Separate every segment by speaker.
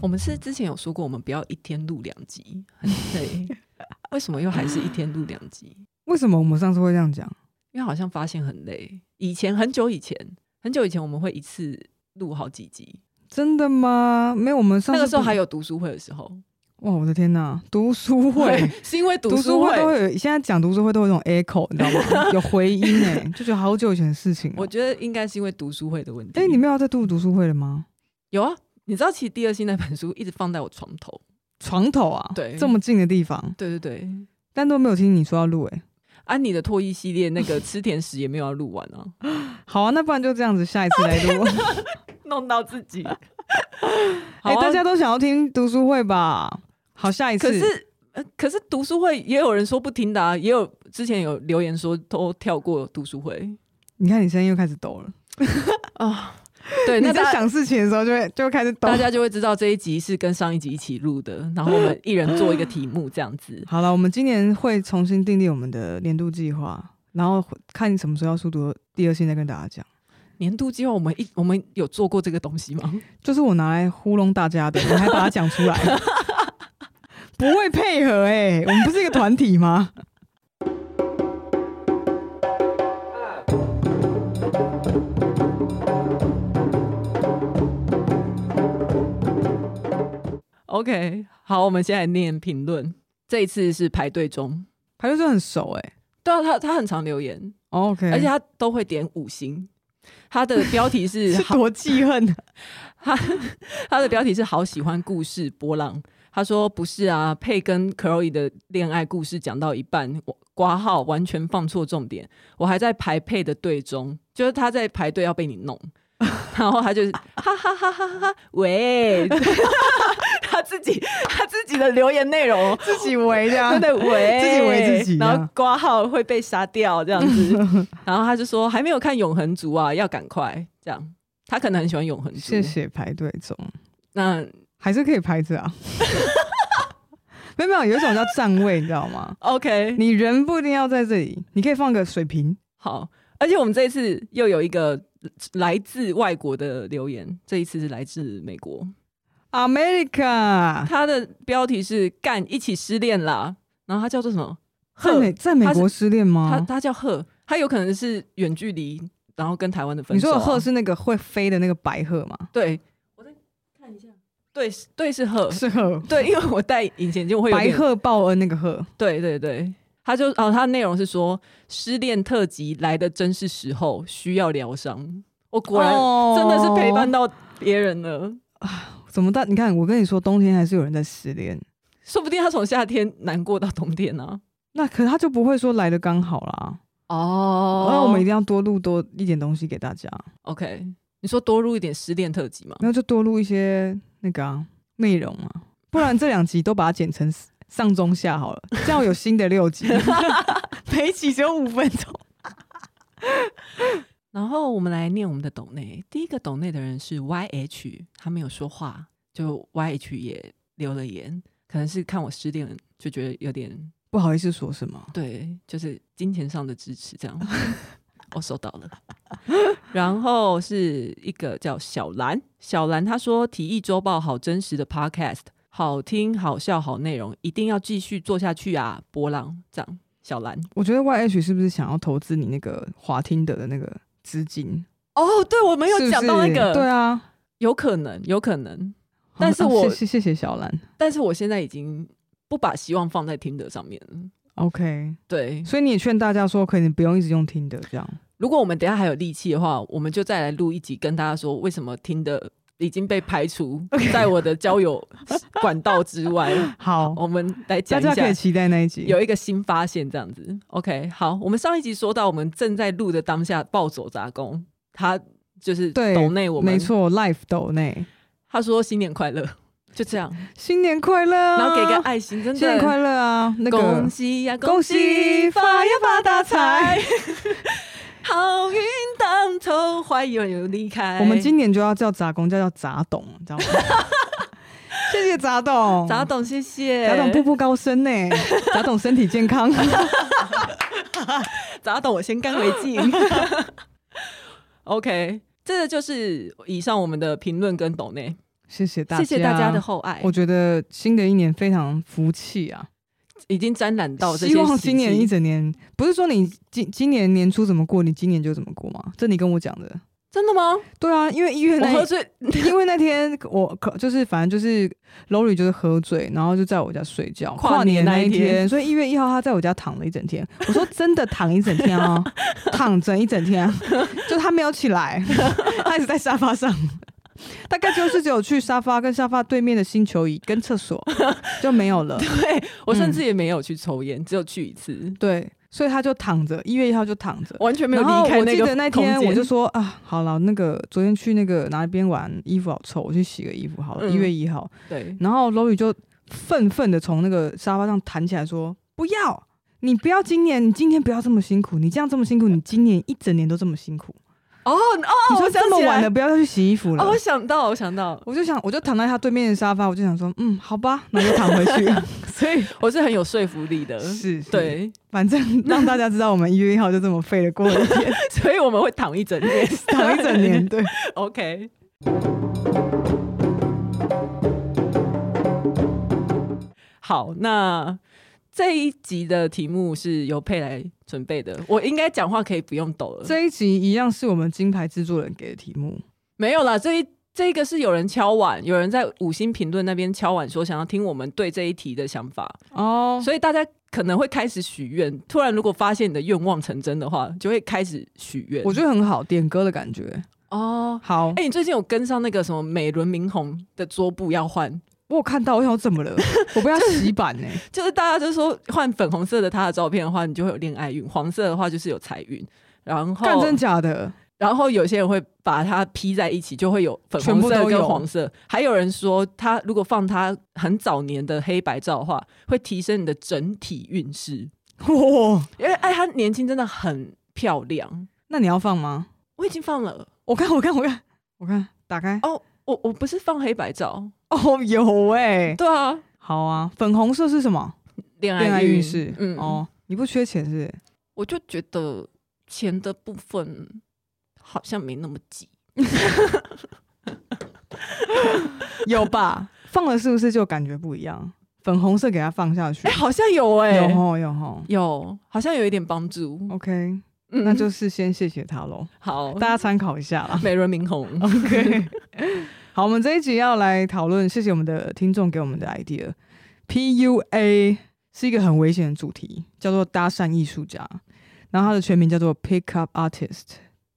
Speaker 1: 我们是之前有说过，我们不要一天录两集，很累。为什么又还是一天录两集？
Speaker 2: 为什么我们上次会这样讲？
Speaker 1: 因为好像发现很累。以前很久以前，很久以前我们会一次录好几集。
Speaker 2: 真的吗？没有，我们上次
Speaker 1: 那个时候还有读书会的时候。
Speaker 2: 哇，我的天哪！读书会
Speaker 1: 是因为读书会
Speaker 2: 都会有，现在讲读书会都有一种 echo，你知道吗？有回音哎，就觉得好久以前的事情。
Speaker 1: 我觉得应该是因为读书会的问题。
Speaker 2: 哎、欸，你没有在读读书会了吗？
Speaker 1: 有啊，你知道其实第二性那本书一直放在我床头，
Speaker 2: 床头啊，
Speaker 1: 对，
Speaker 2: 这么近的地方，
Speaker 1: 对对对，
Speaker 2: 但都没有听你说要录哎。
Speaker 1: 啊，妮的脱衣系列那个吃甜食也没有要录完啊。
Speaker 2: 好啊，那不然就这样子，下一次来录，
Speaker 1: 弄到自己。哎、
Speaker 2: 啊欸，大家都想要听读书会吧？好，下一次。可
Speaker 1: 是，呃，可是读书会也有人说不听的啊，也有之前有留言说都跳过读书会。
Speaker 2: 你看，你声音又开始抖了
Speaker 1: 啊！对，那
Speaker 2: 在想事情的时候就会就会开始抖，
Speaker 1: 大家就会知道这一集是跟上一集一起录的，然后我们一人做一个题目这样子。
Speaker 2: 好了，我们今年会重新订立我们的年度计划，然后看你什么时候要速读第二期再跟大家讲。
Speaker 1: 年度计划，我们一我们有做过这个东西吗？
Speaker 2: 就是我拿来糊弄大家的，我还把它讲出来。不会配合哎、欸，我们不是一个团体吗
Speaker 1: ？OK，好，我们先来念评论。这一次是排队中，
Speaker 2: 排队中很熟哎、欸，
Speaker 1: 对啊，他他很常留言
Speaker 2: ，OK，
Speaker 1: 而且他都会点五星。他的标题是，
Speaker 2: 是多记恨，
Speaker 1: 他他的标题是好喜欢故事波浪。他说：“不是啊，佩跟 Chloe 的恋爱故事讲到一半，我挂号完全放错重点。我还在排佩的队中，就是他在排队要被你弄，然后他就是哈哈哈哈哈哈，喂，他自己他自己的留言内容
Speaker 2: 自己围这样，
Speaker 1: 对围
Speaker 2: 自己围自己，
Speaker 1: 然后挂号会被杀掉这样子。然后他就说还没有看永恒族啊，要赶快这样。他可能很喜欢永恒族。
Speaker 2: 谢谢排队中，
Speaker 1: 那。”
Speaker 2: 还是可以拍着啊，没有没有，有一种叫站位，你知道吗
Speaker 1: ？OK，
Speaker 2: 你人不一定要在这里，你可以放个水瓶。
Speaker 1: 好，而且我们这一次又有一个来自外国的留言，这一次是来自美国
Speaker 2: ，America。
Speaker 1: 他的标题是“干一起失恋啦”，然后他叫做什么？
Speaker 2: 在美在美国失恋吗？
Speaker 1: 他他叫鹤，他有可能是远距离，然后跟台湾的分手、啊。
Speaker 2: 你说的贺是那个会飞的那个白鹤吗？
Speaker 1: 对。对，对是鹤，
Speaker 2: 是鹤。
Speaker 1: 对，因为我戴隐形眼镜，我会有
Speaker 2: 白鹤报恩那个鹤。
Speaker 1: 对对对，他就哦，他的内容是说失恋特辑来的真是时候，需要疗伤。我果然真的是陪伴到别人了啊、
Speaker 2: 哦！怎么到？你看，我跟你说，冬天还是有人在失恋，
Speaker 1: 说不定他从夏天难过到冬天呢、啊。
Speaker 2: 那可他就不会说来的刚好啦。哦，那我们一定要多录多一点东西给大家。
Speaker 1: OK，你说多录一点失恋特辑吗？
Speaker 2: 那就多录一些。那个啊，内容啊，不然这两集都把它剪成上中下好了，这样有新的六集，每一集只有五分钟。
Speaker 1: 然后我们来念我们的抖内，第一个抖内的人是 YH，他没有说话，就 YH 也留了言，可能是看我失恋就觉得有点
Speaker 2: 不好意思说什么，
Speaker 1: 对，就是金钱上的支持这样。我收到了，然后是一个叫小兰，小兰她说《体育周报》好真实的 Podcast，好听、好笑、好内容，一定要继续做下去啊！波浪这样，小兰，
Speaker 2: 我觉得 YH 是不是想要投资你那个华听的的那个资金？
Speaker 1: 哦，对，我没有讲到那个，是是，
Speaker 2: 对啊，
Speaker 1: 有可能，有可能，但是我、
Speaker 2: 啊、谢谢谢谢小兰，
Speaker 1: 但是我现在已经不把希望放在听的上面了。
Speaker 2: OK，
Speaker 1: 对，
Speaker 2: 所以你也劝大家说，可以不用一直用听的这样。
Speaker 1: 如果我们等下还有力气的话，我们就再来录一集，跟大家说为什么听的已经被排除在我的交友管道之外。
Speaker 2: 好，
Speaker 1: 我们来讲一下，
Speaker 2: 大家可以期待那一集，
Speaker 1: 有一个新发现这样子。OK，好，我们上一集说到，我们正在录的当下，暴走杂工他就是抖内我们
Speaker 2: 没错，Life 抖内，
Speaker 1: 他说新年快乐。就这样，
Speaker 2: 新年快乐，
Speaker 1: 然后给个爱心，真的，
Speaker 2: 新年快乐啊！那个
Speaker 1: 恭喜呀，恭喜发呀发大财，好运当头，坏运又离开。
Speaker 2: 我们今年就要叫杂工，叫叫杂董，知道吗？谢谢杂董，
Speaker 1: 杂董谢谢，
Speaker 2: 杂董步步高升呢，杂董身体健康，
Speaker 1: 杂董我先干为敬。OK。这个就是以上我们的评论跟抖内，
Speaker 2: 谢谢大家，
Speaker 1: 谢谢大家的厚爱。
Speaker 2: 我觉得新的一年非常福气啊，
Speaker 1: 已经沾染到这些。
Speaker 2: 希望今年一整年，不是说你今今年年初怎么过，你今年就怎么过吗？这你跟我讲的。
Speaker 1: 真的吗？
Speaker 2: 对啊，因为一月那
Speaker 1: 我喝醉，
Speaker 2: 因为那天我可就是反正就是 Lori 就是喝醉，然后就在我家睡觉。跨年那一天，所以一月一号他在我家躺了一整天。我说真的躺一整天哦，躺整一整天，就他没有起来，他一直在沙发上，大概就是只有去沙发跟沙发对面的星球椅跟厕所 就没有了。
Speaker 1: 对，我甚至也没有去抽烟，只有去一次。
Speaker 2: 对。所以他就躺着，一月一号就躺着，
Speaker 1: 完全没有离开那个。
Speaker 2: 我记得那天我就说啊，好了，那个昨天去那个哪一边玩，衣服好臭，我去洗个衣服好了。一、嗯、月一号，
Speaker 1: 对。
Speaker 2: 然后 Lori 就愤愤的从那个沙发上弹起来说：“不要，你不要今年，你今天不要这么辛苦，你这样这么辛苦，你今年一整年都这么辛苦。”
Speaker 1: 哦哦，
Speaker 2: 你说这么晚了，不要再去洗衣服了。
Speaker 1: 哦，我想到，我想到，
Speaker 2: 我就想，我就躺在他对面的沙发，我就想说，嗯，好吧，那就躺回去。所以
Speaker 1: 我是很有说服力的，
Speaker 2: 是，是
Speaker 1: 对，
Speaker 2: 反正 让大家知道我们一月一号就这么废了过了一天，
Speaker 1: 所以我们会躺一整年，
Speaker 2: 躺一整年。对
Speaker 1: ，OK。好，那。这一集的题目是由佩来准备的，我应该讲话可以不用抖了。
Speaker 2: 这一集一样是我们金牌制作人给的题目，
Speaker 1: 没有啦，这一这个是有人敲碗，有人在五星评论那边敲碗说想要听我们对这一题的想法哦，所以大家可能会开始许愿。突然如果发现你的愿望成真的话，就会开始许愿。
Speaker 2: 我觉得很好，点歌的感觉哦。好，
Speaker 1: 哎、欸，你最近有跟上那个什么美轮明宏的桌布要换？
Speaker 2: 我有看到，我想怎么了？我不要洗版呢、欸
Speaker 1: 就是。就是大家就说换粉红色的他的照片的话，你就会有恋爱运；黄色的话就是有财运。然后，
Speaker 2: 真假的？
Speaker 1: 然后有些人会把它 P 在一起，就会有粉红色跟黄色。还有人说，他如果放他很早年的黑白照的话，会提升你的整体运势。哇！因为哎，他年轻真的很漂亮。
Speaker 2: 那你要放吗？
Speaker 1: 我已经放了。
Speaker 2: 我看，我看，我看，我看，打开。
Speaker 1: 哦，我我不是放黑白照。
Speaker 2: 哦，有哎、欸，
Speaker 1: 对啊，
Speaker 2: 好啊，粉红色是什么？
Speaker 1: 恋爱运
Speaker 2: 势，嗯，哦，你不缺钱是是？
Speaker 1: 我就觉得钱的部分好像没那么急，
Speaker 2: 有吧？放了是不是就感觉不一样？粉红色给它放下去，
Speaker 1: 哎、欸，好像有哎、欸，
Speaker 2: 有吼有吼
Speaker 1: 有，好像有一点帮助。
Speaker 2: OK，、嗯、那就是先谢谢他喽。
Speaker 1: 好，
Speaker 2: 大家参考一下啦。
Speaker 1: 美人明红
Speaker 2: ，OK。好，我们这一集要来讨论，谢谢我们的听众给我们的 idea。PUA 是一个很危险的主题，叫做搭讪艺术家，然后它的全名叫做 Pickup Artist，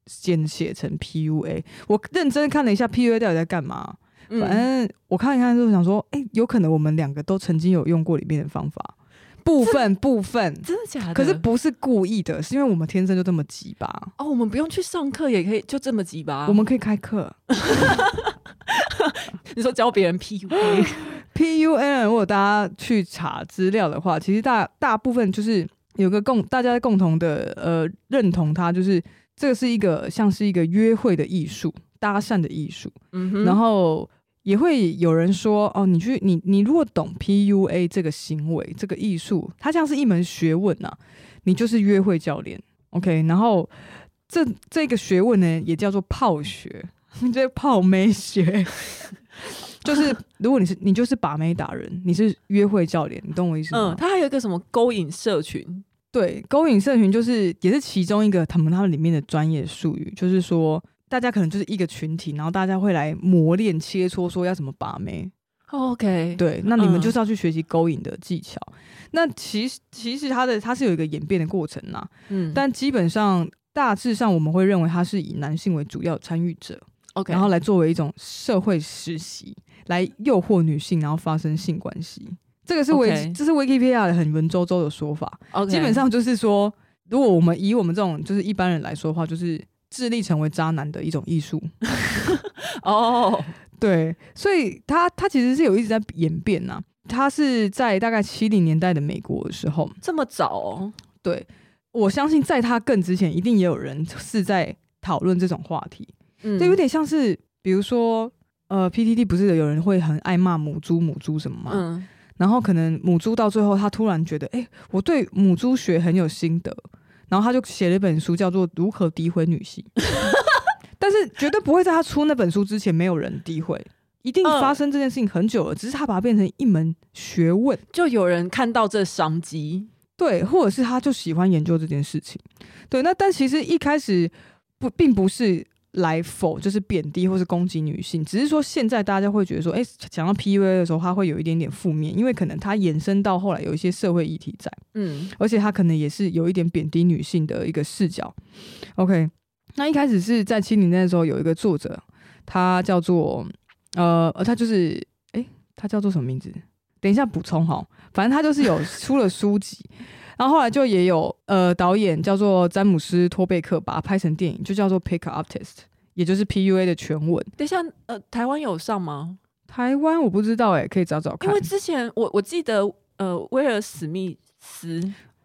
Speaker 2: 简写成 PUA。我认真看了一下 PUA 到底在干嘛，反正我看一看之后想说，哎、欸，有可能我们两个都曾经有用过里面的方法，部分部分
Speaker 1: 真的假的？
Speaker 2: 可是不是故意的，是因为我们天生就这么急吧？
Speaker 1: 哦，我们不用去上课也可以就这么急吧？
Speaker 2: 我们可以开课。
Speaker 1: 你说教别人 PUA，PUA，
Speaker 2: 如果大家去查资料的话，其实大大部分就是有个共大家共同的呃认同，它就是这个是一个像是一个约会的艺术，搭讪的艺术。嗯哼，然后也会有人说哦，你去你你如果懂 PUA 这个行为这个艺术，它像是一门学问呐、啊，你就是约会教练。OK，然后这这个学问呢也叫做泡学。你 这泡妹学，就是 如果你是你就是把妹达人，你是约会教练，你懂我意思吗？
Speaker 1: 嗯，他还有一个什么勾引社群，
Speaker 2: 对，勾引社群就是也是其中一个他们他们里面的专业术语，就是说大家可能就是一个群体，然后大家会来磨练切磋，说要怎么把妹。
Speaker 1: OK，
Speaker 2: 对，那你们就是要去学习勾引的技巧。嗯、那其实其实它的它是有一个演变的过程呐，嗯，但基本上大致上我们会认为它是以男性为主要参与者。
Speaker 1: Okay.
Speaker 2: 然后来作为一种社会实习，来诱惑女性，然后发生性关系。这个是维.这是 Wikipedia 的很文绉绉的说法。Okay. 基本上就是说，如果我们以我们这种就是一般人来说的话，就是致力成为渣男的一种艺术。哦，oh. 对，所以他他其实是有一直在演变呐、啊。他是在大概七零年代的美国的时候，
Speaker 1: 这么早哦？
Speaker 2: 对，我相信在他更之前，一定也有人是在讨论这种话题。嗯，就有点像是，比如说，呃，PTT 不是有人会很爱骂母猪、母猪什么吗？嗯，然后可能母猪到最后，他突然觉得，哎、欸，我对母猪学很有心得，然后他就写了一本书，叫做《如何诋毁女性》。但是绝对不会在他出那本书之前没有人诋毁，一定发生这件事情很久了，嗯、只是他把它变成一门学问，
Speaker 1: 就有人看到这商机，
Speaker 2: 对，或者是他就喜欢研究这件事情，对。那但其实一开始不并不是。来否就是贬低或是攻击女性，只是说现在大家会觉得说，哎、欸，讲到 PUA 的时候，它会有一点点负面，因为可能它延伸到后来有一些社会议题在，嗯，而且它可能也是有一点贬低女性的一个视角。OK，那一开始是在七零年的时候，有一个作者，他叫做呃，他就是，哎、欸，他叫做什么名字？等一下补充哈，反正他就是有出了书籍。然后后来就也有呃导演叫做詹姆斯托贝克把它拍成电影，就叫做 Pick Up Test，也就是 PUA 的全文。
Speaker 1: 等一下，呃，台湾有上吗？
Speaker 2: 台湾我不知道哎、欸，可以找找看。
Speaker 1: 因为之前我我记得呃威尔史密斯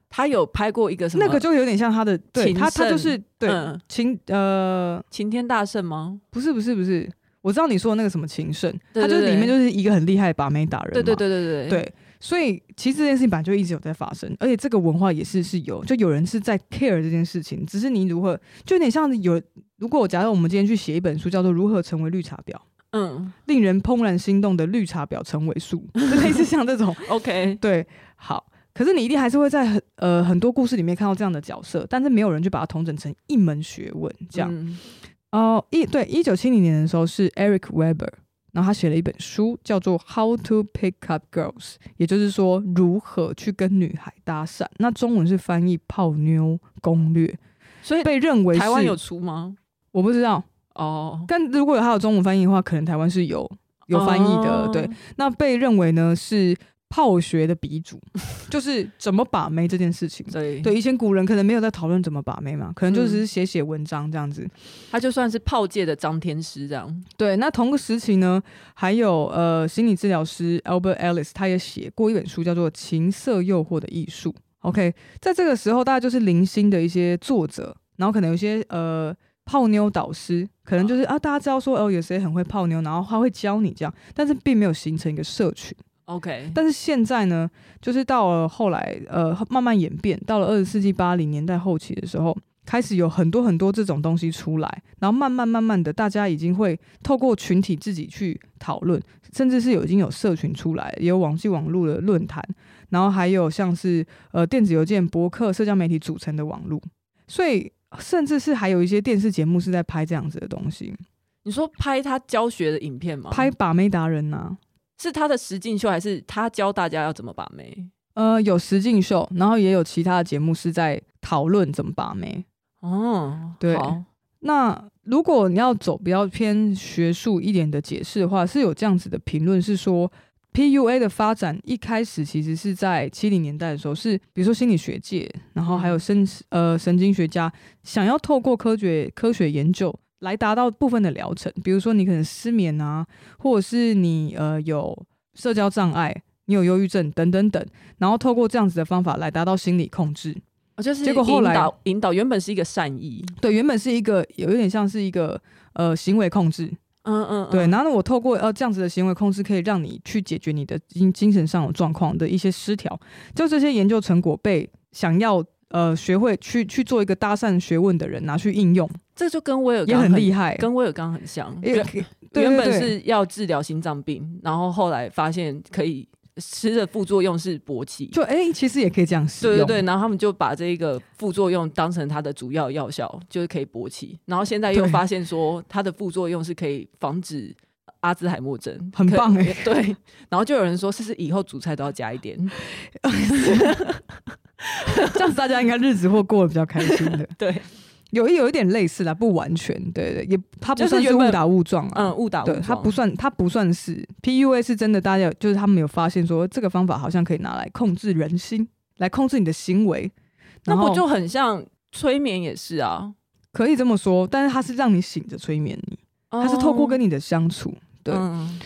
Speaker 1: 他有拍过一个什么，
Speaker 2: 那个就有点像他的，对他他就是对、
Speaker 1: 嗯、
Speaker 2: 晴呃
Speaker 1: 晴天大圣吗？
Speaker 2: 不是不是不是，我知道你说的那个什么情圣，他就是里面就是一个很厉害的把妹打人，
Speaker 1: 对对对对对
Speaker 2: 对。所以其实这件事情本来就一直有在发生，而且这个文化也是是有，就有人是在 care 这件事情。只是你如何，就有点像有，如果我假设我们今天去写一本书，叫做《如何成为绿茶婊》，嗯，令人怦然心动的绿茶婊成为术，类似像这种。
Speaker 1: OK，
Speaker 2: 对，好。可是你一定还是会在很呃很多故事里面看到这样的角色，但是没有人去把它统整成一门学问这样。
Speaker 1: 嗯、
Speaker 2: 哦，一对一九七零年的时候是 Eric Weber。然后他写了一本书，叫做《How to Pick Up Girls》，也就是说如何去跟女孩搭讪。那中文是翻译“泡妞攻略”，
Speaker 1: 所以
Speaker 2: 被认为是
Speaker 1: 台湾有出吗？
Speaker 2: 我不知道哦。但如果有他有中文翻译的话，可能台湾是有有翻译的。哦、对，那被认为呢是。泡学的鼻祖 就是怎么把妹这件事情。
Speaker 1: 对
Speaker 2: 对，以前古人可能没有在讨论怎么把妹嘛，可能就只是写写文章这样子。
Speaker 1: 他就算是泡界的张天师这样。
Speaker 2: 对，那同个时期呢，还有呃心理治疗师 Albert Ellis，他也写过一本书叫做《情色诱惑的艺术》。OK，在这个时候，大概就是零星的一些作者，然后可能有些呃泡妞导师，可能就是啊，大家知道说哦，有谁很会泡妞，然后他会教你这样，但是并没有形成一个社群。
Speaker 1: OK，
Speaker 2: 但是现在呢，就是到了后来，呃，慢慢演变，到了二十世纪八零年代后期的时候，开始有很多很多这种东西出来，然后慢慢慢慢的，大家已经会透过群体自己去讨论，甚至是有已经有社群出来，也有网际网络的论坛，然后还有像是呃电子邮件、博客、社交媒体组成的网络，所以甚至是还有一些电视节目是在拍这样子的东西。
Speaker 1: 你说拍他教学的影片吗？
Speaker 2: 拍把妹达人呐、啊。
Speaker 1: 是他的实境秀，还是他教大家要怎么把妹？
Speaker 2: 呃，有实境秀，然后也有其他的节目是在讨论怎么把妹。
Speaker 1: 哦，对。
Speaker 2: 那如果你要走比较偏学术一点的解释的话，是有这样子的评论，是说 PUA 的发展一开始其实是在七零年代的时候，是比如说心理学界，然后还有神呃神经学家想要透过科学科学研究。来达到部分的疗程，比如说你可能失眠啊，或者是你呃有社交障碍，你有忧郁症等等等，然后透过这样子的方法来达到心理控制，
Speaker 1: 就是
Speaker 2: 结果后来
Speaker 1: 引导引导原本是一个善意，
Speaker 2: 对，原本是一个有一点像是一个呃行为控制，
Speaker 1: 嗯，嗯嗯，
Speaker 2: 对，然后呢，我透过呃这样子的行为控制，可以让你去解决你的精精神上有状况的一些失调，就这些研究成果被想要。呃，学会去去做一个搭讪学问的人拿去应用，
Speaker 1: 这就跟威尔
Speaker 2: 刚很厉害，
Speaker 1: 跟威尔刚很像。
Speaker 2: 也
Speaker 1: 原本是要治疗心脏病，然后后来发现可以吃的副作用是勃起，
Speaker 2: 就哎、欸，其实也可以这样使用。
Speaker 1: 对对对，然后他们就把这个副作用当成它的主要药效，就是可以勃起。然后现在又发现说它的副作用是可以防止阿兹海默症，
Speaker 2: 很棒哎、欸。
Speaker 1: 对，然后就有人说，是不是以后煮菜都要加一点？
Speaker 2: 这样子大家应该日子会过得比较开心的。
Speaker 1: 对，
Speaker 2: 有一有一点类似啦，不完全。对对，也它不算是误打误撞啊。
Speaker 1: 嗯，误打误撞。
Speaker 2: 对，它不算，它不算是 PUA 是真的。大家就是他们有发现说，这个方法好像可以拿来控制人心，来控制你的行为。
Speaker 1: 那不就很像催眠也是啊？
Speaker 2: 可以这么说，但是它是让你醒着催眠你，它是透过跟你的相处。对，
Speaker 1: 嗯、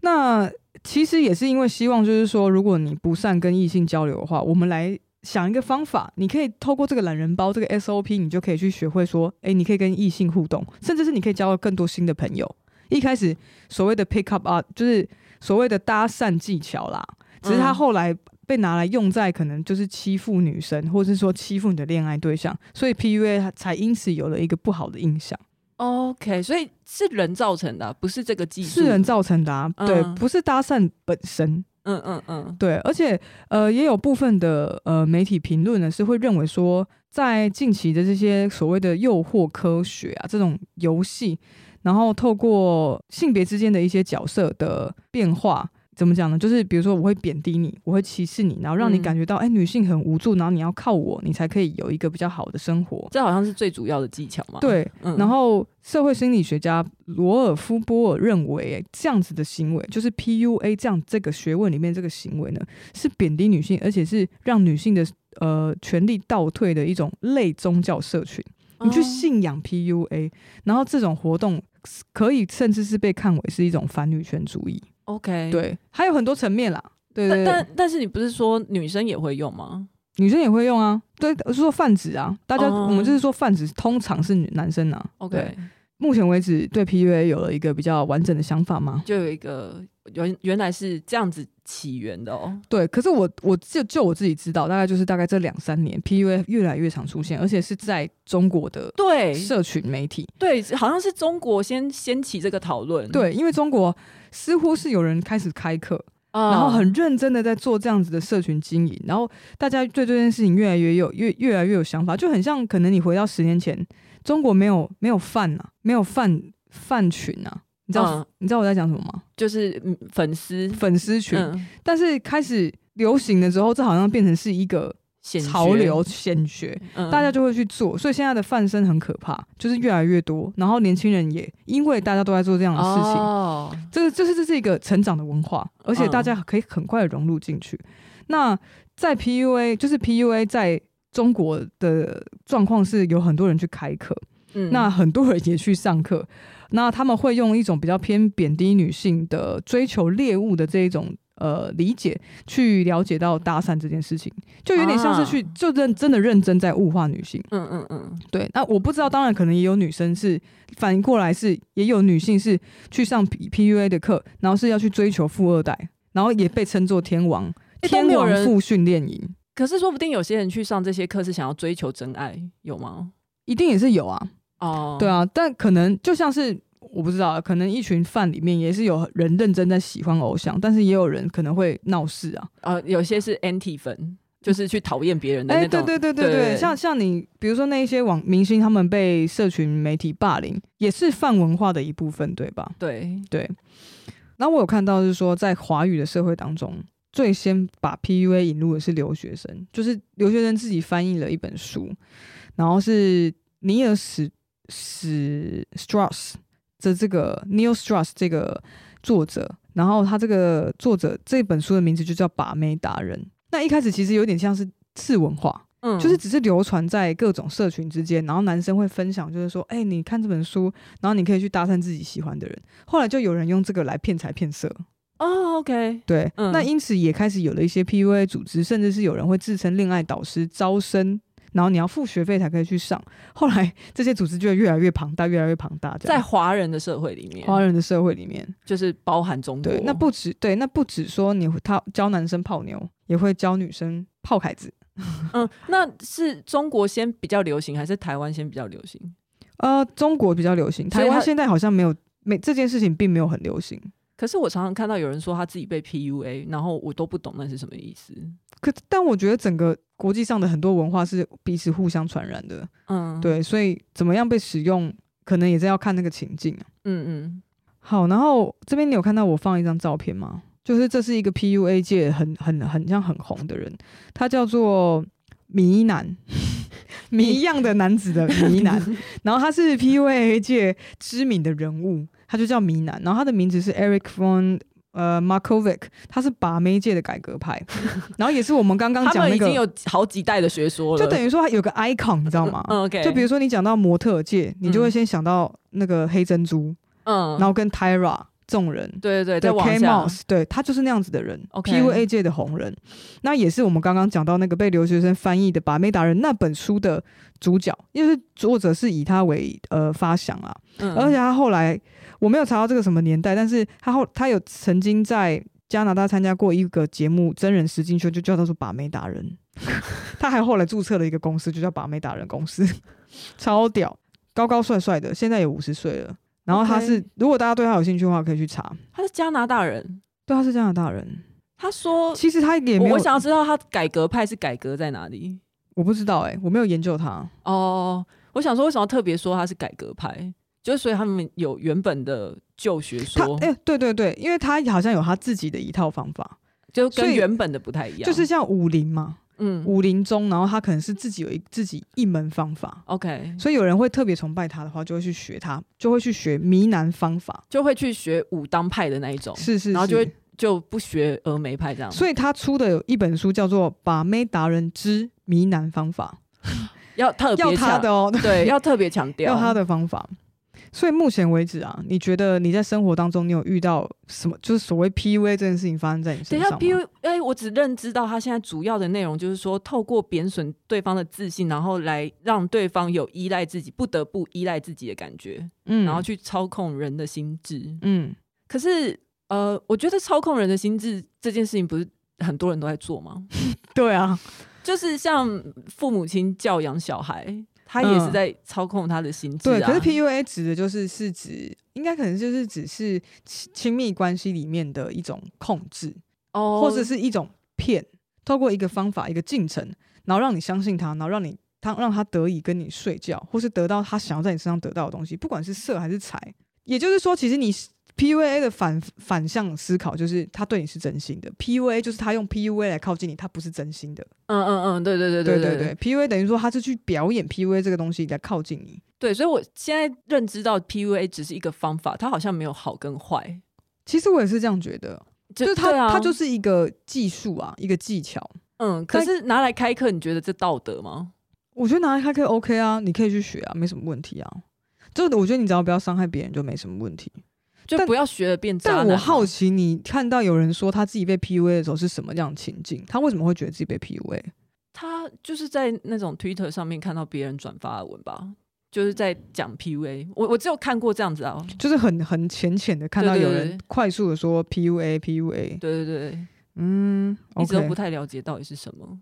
Speaker 2: 那其实也是因为希望，就是说，如果你不善跟异性交流的话，我们来。想一个方法，你可以透过这个懒人包这个 SOP，你就可以去学会说，哎、欸，你可以跟异性互动，甚至是你可以交到更多新的朋友。一开始所谓的 pick up 啊，就是所谓的搭讪技巧啦，只是他后来被拿来用在可能就是欺负女生，或者是说欺负你的恋爱对象，所以 PUA 才因此有了一个不好的印象。
Speaker 1: OK，所以是人造成的，不是这个技术
Speaker 2: 是人造成的啊。嗯、对，不是搭讪本身。嗯嗯嗯，对，而且呃，也有部分的呃媒体评论呢是会认为说，在近期的这些所谓的诱惑科学啊这种游戏，然后透过性别之间的一些角色的变化。怎么讲呢？就是比如说，我会贬低你，我会歧视你，然后让你感觉到，哎、嗯，女性很无助，然后你要靠我，你才可以有一个比较好的生活。
Speaker 1: 这好像是最主要的技巧嘛。
Speaker 2: 对，嗯、然后社会心理学家罗尔夫波尔认为，这样子的行为，就是 PUA 这样这个学问里面这个行为呢，是贬低女性，而且是让女性的呃权利倒退的一种类宗教社群。你去信仰 PUA，、哦、然后这种活动可以甚至是被看为是一种反女权主义。
Speaker 1: OK，
Speaker 2: 对，还有很多层面啦。对，
Speaker 1: 但但是你不是说女生也会用吗？
Speaker 2: 女生也会用啊。对，是说泛指啊。大家，我们就是说泛指，通常是女男生啊。OK，目前为止对 PUA 有了一个比较完整的想法吗？
Speaker 1: 就有一个原原来是这样子起源的哦。
Speaker 2: 对，可是我我就就我自己知道，大概就是大概这两三年 PUA 越来越常出现，而且是在中国的对社群媒体
Speaker 1: 对，对，好像是中国先掀起这个讨论。
Speaker 2: 对，因为中国。似乎是有人开始开课，嗯、然后很认真的在做这样子的社群经营，然后大家对这件事情越来越有越越来越有想法，就很像可能你回到十年前，中国没有没有饭呐，没有饭饭群啊，你知道、嗯、你知道我在讲什么吗？
Speaker 1: 就是粉丝。
Speaker 2: 粉丝群，嗯、但是开始流行的时候，这好像变成是一个。潮流显学，嗯、大家就会去做，所以现在的泛生很可怕，就是越来越多。然后年轻人也因为大家都在做这样的事情，哦、这个这是这是一个成长的文化，而且大家可以很快的融入进去。嗯、那在 PUA，就是 PUA 在中国的状况是有很多人去开课，嗯、那很多人也去上课，那他们会用一种比较偏贬低女性的追求猎物的这一种。呃，理解去了解到搭讪这件事情，就有点像是去就认真的认真在物化女性。嗯嗯嗯，对。那我不知道，当然可能也有女生是反应过来是，也有女性是去上 P PUA 的课，然后是要去追求富二代，然后也被称作天王，天王富训练营。
Speaker 1: 可是说不定有些人去上这些课是想要追求真爱，有吗？
Speaker 2: 一定也是有啊。哦，对啊，但可能就像是。我不知道，可能一群饭里面也是有人认真在喜欢偶像，但是也有人可能会闹事啊。
Speaker 1: 呃，有些是 anti 粉，就是去讨厌别人的那种。
Speaker 2: 哎、欸，对对对对对，对像像你，比如说那一些网明星，他们被社群媒体霸凌，也是饭文化的一部分，对吧？对对。那我有看到，是说在华语的社会当中，最先把 PUA 引入的是留学生，就是留学生自己翻译了一本书，然后是尼尔史史 Strauss。的这个 Neil Strauss 这个作者，然后他这个作者这本书的名字就叫《把妹达人》。那一开始其实有点像是次文化，嗯，就是只是流传在各种社群之间，然后男生会分享，就是说，哎，你看这本书，然后你可以去搭讪自己喜欢的人。后来就有人用这个来骗财骗色。
Speaker 1: 哦，OK，
Speaker 2: 对，嗯，那因此也开始有了一些 PUA 组织，甚至是有人会自称恋爱导师招生。然后你要付学费才可以去上，后来这些组织就越来越庞大，越来越庞大。
Speaker 1: 在华人的社会里面，
Speaker 2: 华人的社会里面
Speaker 1: 就是包含中国。
Speaker 2: 对，那不止对，那不止说你他教男生泡妞，也会教女生泡凯子。
Speaker 1: 嗯，那是中国先比较流行，还是台湾先比较流行？
Speaker 2: 呃，中国比较流行，台湾现在好像没有，没这件事情并没有很流行。
Speaker 1: 可是我常常看到有人说他自己被 PUA，然后我都不懂那是什么意思。
Speaker 2: 可但我觉得整个国际上的很多文化是彼此互相传染的，嗯，对，所以怎么样被使用，可能也是要看那个情境。嗯嗯。好，然后这边你有看到我放一张照片吗？就是这是一个 PUA 界很很很像很红的人，他叫做迷男，迷一样的男子的迷男，然后他是 PUA 界知名的人物。他就叫迷男，然后他的名字是 Eric von 呃 Markovic，他是把妹界的改革派，然后也是我们刚刚讲那个，
Speaker 1: 已经有好几代的学说了，
Speaker 2: 就等于说他有个 icon，你知道吗？嗯，OK，就比如说你讲到模特界，你就会先想到那个黑珍珠，嗯，然后跟 Tyra 这种人，
Speaker 1: 对对
Speaker 2: 对，对 Kate Moss，对他就是那样子的人，PUA 界的红人，那也是我们刚刚讲到那个被留学生翻译的《把妹达人》那本书的主角，因为作者是以他为呃发想啊，而且他后来。我没有查到这个什么年代，但是他后他有曾经在加拿大参加过一个节目真人实境秀，就叫他说把妹达人。他还后来注册了一个公司，就叫把妹达人公司，超屌。高高帅帅的，现在也五十岁了。然后他是.如果大家对他有兴趣的话，可以去查。
Speaker 1: 他是加拿大人，
Speaker 2: 对，他是加拿大人。
Speaker 1: 他说，
Speaker 2: 其实他也没有，
Speaker 1: 我想要知道他改革派是改革在哪里。
Speaker 2: 我不知道哎、欸，我没有研究他。
Speaker 1: 哦，我想说，为什么要特别说他是改革派？就所以他们有原本的旧学说。
Speaker 2: 哎、欸，对对对，因为他好像有他自己的一套方法，
Speaker 1: 就跟原本的不太一样。
Speaker 2: 就是像武林嘛。嗯，武林中，然后他可能是自己有一自己一门方法
Speaker 1: ，OK，
Speaker 2: 所以有人会特别崇拜他的话，就会去学他，就会去学迷男方法，
Speaker 1: 就会去学武当派的那一种，
Speaker 2: 是是，是，
Speaker 1: 然后就会就不学峨眉派这样。
Speaker 2: 所以他出的有一本书叫做《把妹达人之迷男方法》，
Speaker 1: 要特别
Speaker 2: 要他的哦，
Speaker 1: 对，要特别强调
Speaker 2: 要他的方法。所以目前为止啊，你觉得你在生活当中你有遇到什么？就是所谓 PUA 这件事情发生在你身上吗？
Speaker 1: 等一下 PUA，哎，我只认知到他现在主要的内容就是说，透过贬损对方的自信，然后来让对方有依赖自己、不得不依赖自己的感觉，嗯，然后去操控人的心智，嗯。可是，呃，我觉得操控人的心智这件事情，不是很多人都在做吗？
Speaker 2: 对啊，
Speaker 1: 就是像父母亲教养小孩。他也是在操控他的心智、啊嗯。
Speaker 2: 对，可是 PUA 指的就是是指，应该可能就是只是亲密关系里面的一种控制，哦，或者是一种骗，透过一个方法、一个进程，然后让你相信他，然后让你他让他得以跟你睡觉，或是得到他想要在你身上得到的东西，不管是色还是财。也就是说，其实你。PUA 的反反向思考就是他对你是真心的，PUA 就是他用 PUA 来靠近你，他不是真心的。
Speaker 1: 嗯嗯嗯，对对对对对对，对
Speaker 2: ，PUA 等于说他是去表演 PUA 这个东西来靠近你。
Speaker 1: 对，所以我现在认知到 PUA 只是一个方法，它好像没有好跟坏。
Speaker 2: 其实我也是这样觉得，就，就是它它、啊、就是一个技术啊，一个技巧。
Speaker 1: 嗯，可是拿来开课，你觉得这道德吗？
Speaker 2: 我觉得拿来开课 OK 啊，你可以去学啊，没什么问题啊。就我觉得你只要不要伤害别人，就没什么问题。
Speaker 1: 就不要学了变渣。
Speaker 2: 但我好奇，你看到有人说他自己被 PUA 的时候是什么样的情境？他为什么会觉得自己被 PUA？
Speaker 1: 他就是在那种 Twitter 上面看到别人转发的文吧，就是在讲 PUA。我我只有看过这样子啊，
Speaker 2: 就是很很浅浅的看到有人快速的说 PUA PUA。
Speaker 1: 对对对，嗯，一直都不太了解到底是什么。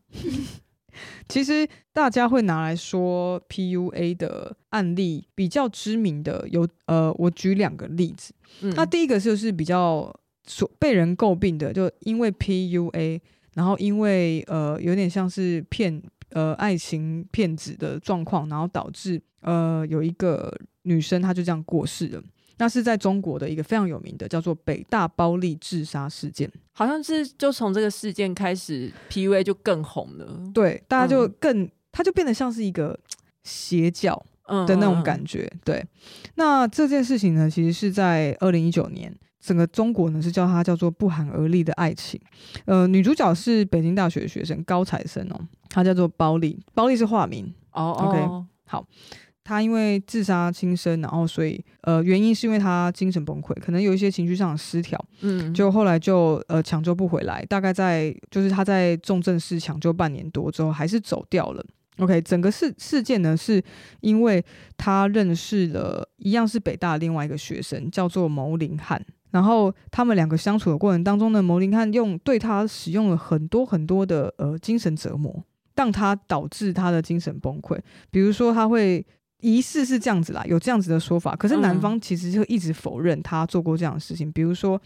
Speaker 2: 其实大家会拿来说 PUA 的案例比较知名的有呃，我举两个例子。嗯，那第一个就是比较所被人诟病的，就因为 PUA，然后因为呃有点像是骗呃爱情骗子的状况，然后导致呃有一个女生她就这样过世了。那是在中国的一个非常有名的，叫做北大包丽自杀事件，
Speaker 1: 好像是就从这个事件开始，PUA 就更红了。
Speaker 2: 对，大家就更，嗯、它就变得像是一个邪教的那种感觉。嗯、对，那这件事情呢，其实是在二零一九年，整个中国呢是叫它叫做不寒而栗的爱情。呃，女主角是北京大学的学生高材生哦，她叫做包丽，包丽是化名。哦，OK，好。他因为自杀轻生，然后所以呃原因是因为他精神崩溃，可能有一些情绪上的失调，嗯，就后来就呃抢救不回来，大概在就是他在重症室抢救半年多之后还是走掉了。OK，整个事事件呢是因为他认识了一样是北大的另外一个学生叫做牟林汉，然后他们两个相处的过程当中呢，牟林汉用对他使用了很多很多的呃精神折磨，让他导致他的精神崩溃，比如说他会。疑似是这样子啦，有这样子的说法。可是男方其实就一直否认他做过这样的事情。嗯、比如说，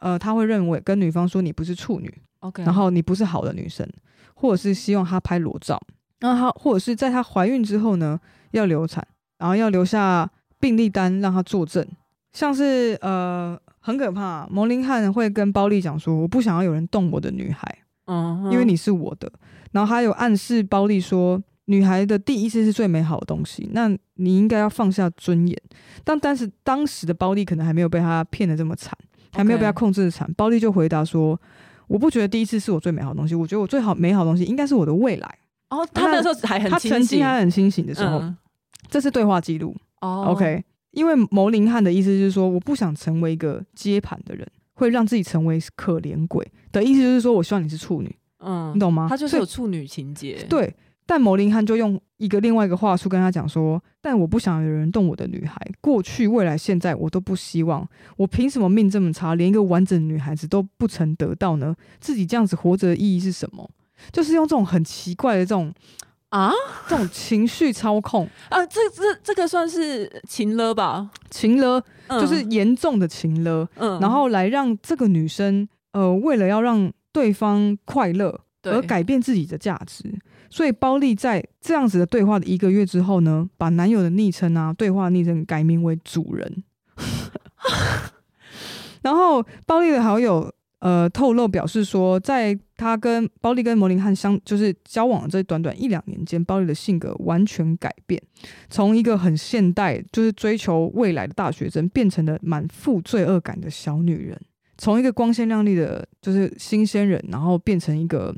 Speaker 2: 呃，他会认为跟女方说你不是处女，OK，然后你不是好的女生，或者是希望她拍裸照，然后他或者是在她怀孕之后呢要流产，然后要留下病历单让她作证。像是呃很可怕，牟林汉会跟包丽讲说我不想要有人动我的女孩，嗯哼，因为你是我的。然后还有暗示包丽说。女孩的第一次是最美好的东西，那你应该要放下尊严。但但是当时的包丽可能还没有被他骗得这么惨还没有被他控制的惨。包丽就回答说：“我不觉得第一次是我最美好的东西，我觉得我最好美好的东西应该是我的未来。”
Speaker 1: 哦，他那时候还很清醒，他曾
Speaker 2: 经还很清醒的时候，嗯、这是对话记录。哦，OK，因为牟林汉的意思就是说，我不想成为一个接盘的人，会让自己成为可怜鬼的意思就是说，我希望你是处女。嗯，你懂吗？
Speaker 1: 他就是有处女情节。
Speaker 2: 对。但牟林汉就用一个另外一个话术跟他讲说：“但我不想有人动我的女孩，过去、未来、现在，我都不希望。我凭什么命这么差，连一个完整的女孩子都不曾得到呢？自己这样子活着的意义是什么？就是用这种很奇怪的这种
Speaker 1: 啊，
Speaker 2: 这种情绪操控
Speaker 1: 啊，这这这个算是情勒吧？
Speaker 2: 情勒、嗯、就是严重的情勒，嗯，然后来让这个女生呃，为了要让对方快乐而改变自己的价值，所以包丽在这样子的对话的一个月之后呢，把男友的昵称啊，对话昵称改名为主人，然后包丽的好友。呃，透露表示说，在他跟包丽跟摩林汉相就是交往这短短一两年间，包丽的性格完全改变，从一个很现代，就是追求未来的大学生，变成了满腹罪恶感的小女人。从一个光鲜亮丽的，就是新鲜人，然后变成一个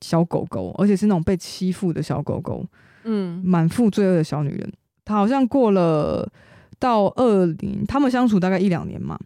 Speaker 2: 小狗狗，而且是那种被欺负的小狗狗。嗯，满腹罪恶的小女人。她好像过了到二零，他们相处大概一两年嘛。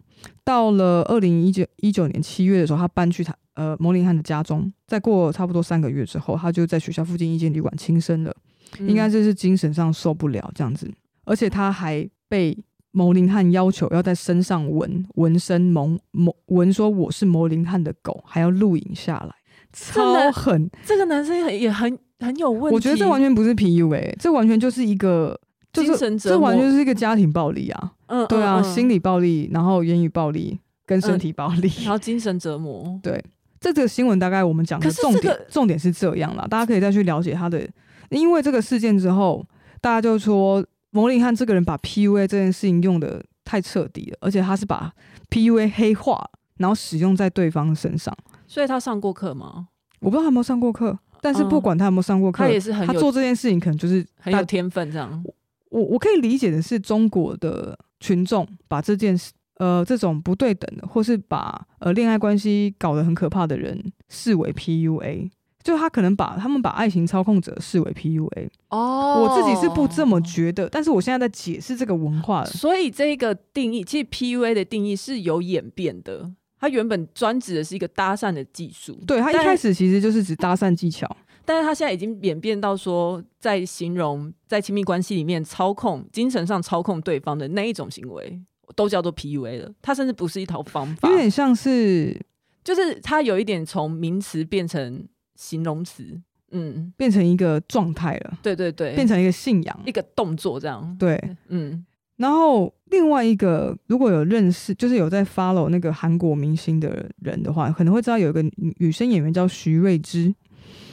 Speaker 2: 到了二零一九一九年七月的时候，她搬去他呃摩林汉的家中。再过差不多三个月之后，她就在学校附近一间旅馆轻生了。嗯、应该就是精神上受不了这样子，而且她还被摩林汉要求要在身上纹纹身，蒙蒙纹说我是牟林汉的狗，还要录影下来，超狠。
Speaker 1: 这个男生也也很很有问题。
Speaker 2: 我觉得这完全不是 PUA，这完全就是一个。就是、精神这完全是一个家庭暴力啊！嗯，对啊，嗯、心理暴力，然后言语暴力跟身体暴力，
Speaker 1: 嗯、然后精神折磨。
Speaker 2: 对，这个新闻大概我们讲的重点，这个、重点是这样啦，大家可以再去了解他的。因为这个事件之后，大家就说摩林汉这个人把 PUA 这件事情用的太彻底了，而且他是把 PUA 黑化，然后使用在对方身上。
Speaker 1: 所以他上过课吗？
Speaker 2: 我不知道他有没有上过课，但是不管他有没有上过课，嗯、他也是很他做这件事情可能就是
Speaker 1: 很有天分这样。
Speaker 2: 我我可以理解的是，中国的群众把这件事，呃，这种不对等的，或是把呃恋爱关系搞得很可怕的人视为 PUA，就他可能把他们把爱情操控者视为 PUA。哦，我自己是不这么觉得，但是我现在在解释这个文化。
Speaker 1: 所以这个定义，其实 PUA 的定义是有演变的。它原本专指的是一个搭讪的技术，
Speaker 2: 对，它一开始其实就是指搭讪技巧。
Speaker 1: 但是他现在已经演变到说，在形容在亲密关系里面操控、精神上操控对方的那一种行为，都叫做 PUA 了。它甚至不是一套方法，
Speaker 2: 有点像是，
Speaker 1: 就是它有一点从名词变成形容词，嗯，
Speaker 2: 变成一个状态了。
Speaker 1: 对对对，
Speaker 2: 变成一个信仰，
Speaker 1: 一个动作这样。
Speaker 2: 对，嗯。然后另外一个，如果有认识，就是有在 follow 那个韩国明星的人的话，可能会知道有一个女生演员叫徐瑞芝。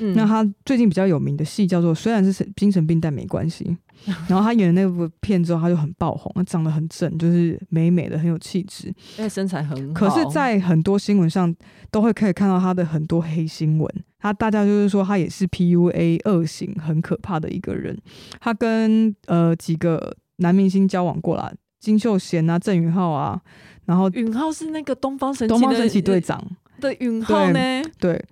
Speaker 2: 嗯、那他最近比较有名的戏叫做《虽然是精神病但没关系》，然后他演的那部片之后，他就很爆红，他长得很正，就是美美的，很有气质，
Speaker 1: 因为身材很好。
Speaker 2: 可是，在很多新闻上都会可以看到他的很多黑新闻。他大家就是说，他也是 PUA 恶行，很可怕的一个人。他跟呃几个男明星交往过啦，金秀贤啊、郑允浩啊，然后
Speaker 1: 允浩是那个东方神起
Speaker 2: 东方神起队长。
Speaker 1: 的允浩呢？
Speaker 2: 对，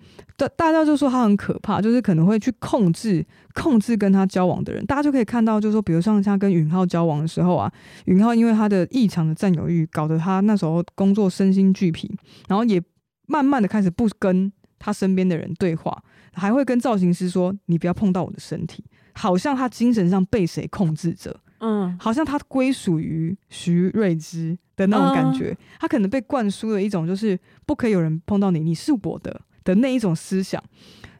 Speaker 2: 大大家就说他很可怕，就是可能会去控制控制跟他交往的人。大家就可以看到，就是说，比如像他跟允浩交往的时候啊，允浩因为他的异常的占有欲，搞得他那时候工作身心俱疲，然后也慢慢的开始不跟他身边的人对话，还会跟造型师说：“你不要碰到我的身体。”好像他精神上被谁控制着。嗯，好像他归属于徐瑞芝的那种感觉，他可能被灌输了一种就是不可以有人碰到你，你是我的的那一种思想。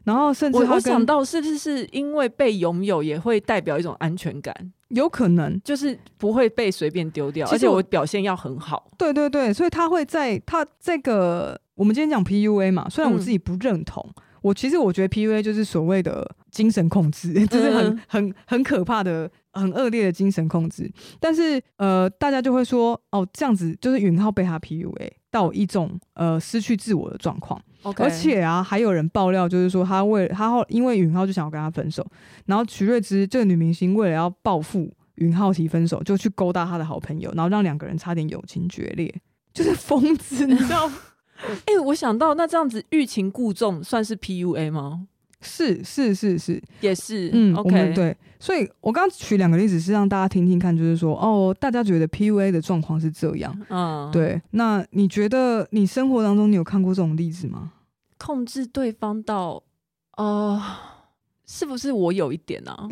Speaker 2: 然后甚至他
Speaker 1: 我想到是不是因为被拥有也会代表一种安全感？
Speaker 2: 有可能
Speaker 1: 就是不会被随便丢掉，而且我表现要很好。
Speaker 2: 对对对，所以他会在他这个我们今天讲 PUA 嘛，虽然我自己不认同。嗯我其实我觉得 PUA 就是所谓的精神控制，就是很很很可怕的、很恶劣的精神控制。但是呃，大家就会说哦，这样子就是允浩被他 PUA 到一种呃失去自我的状况。而且啊，还有人爆料，就是说他为他后因为允浩就想要跟他分手，然后徐瑞芝这个女明星为了要报复允浩提分手，就去勾搭他的好朋友，然后让两个人差点友情决裂，就是疯子，你知道吗？
Speaker 1: 哎、欸，我想到那这样子欲擒故纵算是 PUA 吗？
Speaker 2: 是是是是，
Speaker 1: 也是。
Speaker 2: 嗯，OK，对。所以我刚刚举两个例子是让大家听听看，就是说哦，大家觉得 PUA 的状况是这样。嗯，对。那你觉得你生活当中你有看过这种例子吗？
Speaker 1: 控制对方到呃，是不是我有一点啊？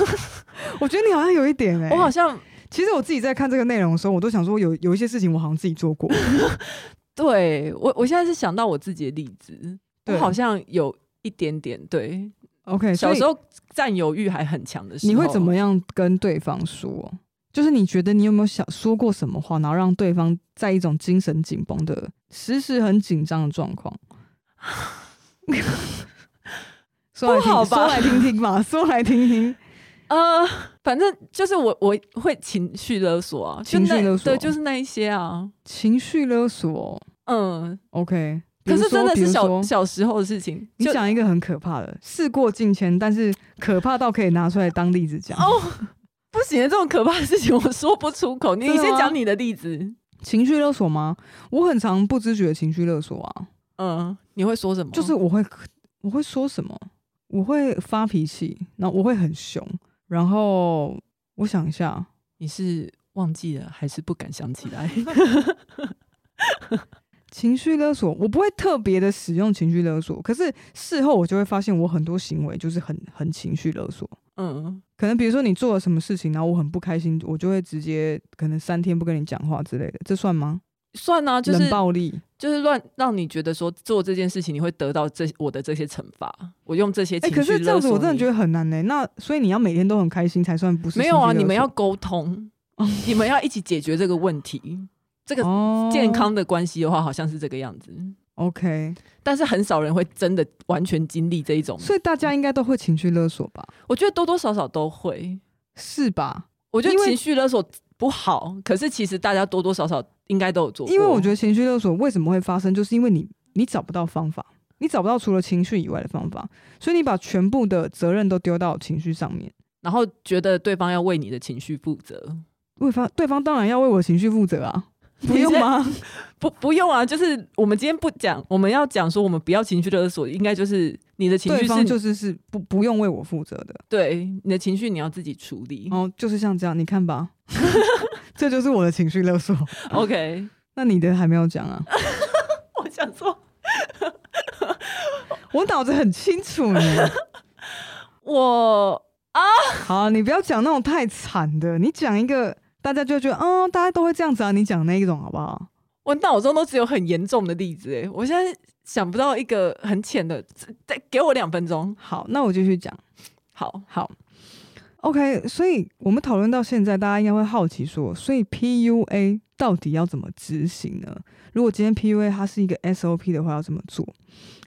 Speaker 2: 我觉得你好像有一点哎、欸，
Speaker 1: 我好像
Speaker 2: 其实我自己在看这个内容的时候，我都想说有有一些事情我好像自己做过。
Speaker 1: 对我，我现在是想到我自己的例子，我好像有一点点对
Speaker 2: OK，
Speaker 1: 小时候占有欲还很强的时候，
Speaker 2: 你会怎么样跟对方说？就是你觉得你有没有想说过什么话，然后让对方在一种精神紧绷的、时时很紧张的状况？说来听，
Speaker 1: 不好吧？
Speaker 2: 说来听听吧，说来听听。
Speaker 1: 呃，反正就是我我会情绪勒索啊，
Speaker 2: 情绪勒索，
Speaker 1: 对，就是那一些啊，
Speaker 2: 情绪勒索。
Speaker 1: 嗯
Speaker 2: ，OK。
Speaker 1: 可是真的是小小时候的事情。
Speaker 2: 你讲一个很可怕的，事过境迁，但是可怕到可以拿出来当例子讲。
Speaker 1: 哦，不行，这种可怕的事情我说不出口。你先讲你的例子。
Speaker 2: 情绪勒索吗？我很常不知觉的情绪勒索啊。
Speaker 1: 嗯，你会说什么？
Speaker 2: 就是我会我会说什么？我会发脾气，然后我会很凶，然后我想一下，
Speaker 1: 你是忘记了还是不敢想起来？
Speaker 2: 情绪勒索，我不会特别的使用情绪勒索，可是事后我就会发现我很多行为就是很很情绪勒索。嗯，可能比如说你做了什么事情，然后我很不开心，我就会直接可能三天不跟你讲话之类的，这算吗？
Speaker 1: 算啊，就是
Speaker 2: 暴力，
Speaker 1: 就是乱让你觉得说做这件事情你会得到这我的这些惩罚。我用这些情绪
Speaker 2: 可是这样子我真的觉得很难呢、欸。那所以你要每天都很开心才算不是？
Speaker 1: 没有啊，你们要沟通，你们要一起解决这个问题。这个健康的关系的话，好像是这个样子。
Speaker 2: OK，
Speaker 1: 但是很少人会真的完全经历这一种，
Speaker 2: 所以大家应该都会情绪勒索吧？
Speaker 1: 我觉得多多少少都会，
Speaker 2: 是吧？
Speaker 1: 我觉得情绪勒索不好，可是其实大家多多少少应该都有做过。
Speaker 2: 因为我觉得情绪勒索为什么会发生，就是因为你你找不到方法，你找不到除了情绪以外的方法，所以你把全部的责任都丢到情绪上面，
Speaker 1: 然后觉得对方要为你的情绪负责。
Speaker 2: 对方对方当然要为我情绪负责啊。不用吗？
Speaker 1: 不，不用啊。就是我们今天不讲，我们要讲说，我们不要情绪勒索，应该就是你的情绪是
Speaker 2: 就是是不不用为我负责的。
Speaker 1: 对，你的情绪你要自己处理。
Speaker 2: 哦，就是像这样，你看吧，这就是我的情绪勒索。
Speaker 1: OK，
Speaker 2: 那你的还没有讲啊？
Speaker 1: 我想说，
Speaker 2: 我脑子很清楚呢。
Speaker 1: 我啊，
Speaker 2: 好，你不要讲那种太惨的，你讲一个。大家就觉得，嗯，大家都会这样子啊。你讲那一种好不好？
Speaker 1: 我脑中都只有很严重的例子，哎，我现在想不到一个很浅的。再给我两分钟。
Speaker 2: 好，那我继续讲。
Speaker 1: 好
Speaker 2: 好，OK。所以我们讨论到现在，大家应该会好奇说，所以 PUA 到底要怎么执行呢？如果今天 PUA 它是一个 SOP 的话，要怎么做？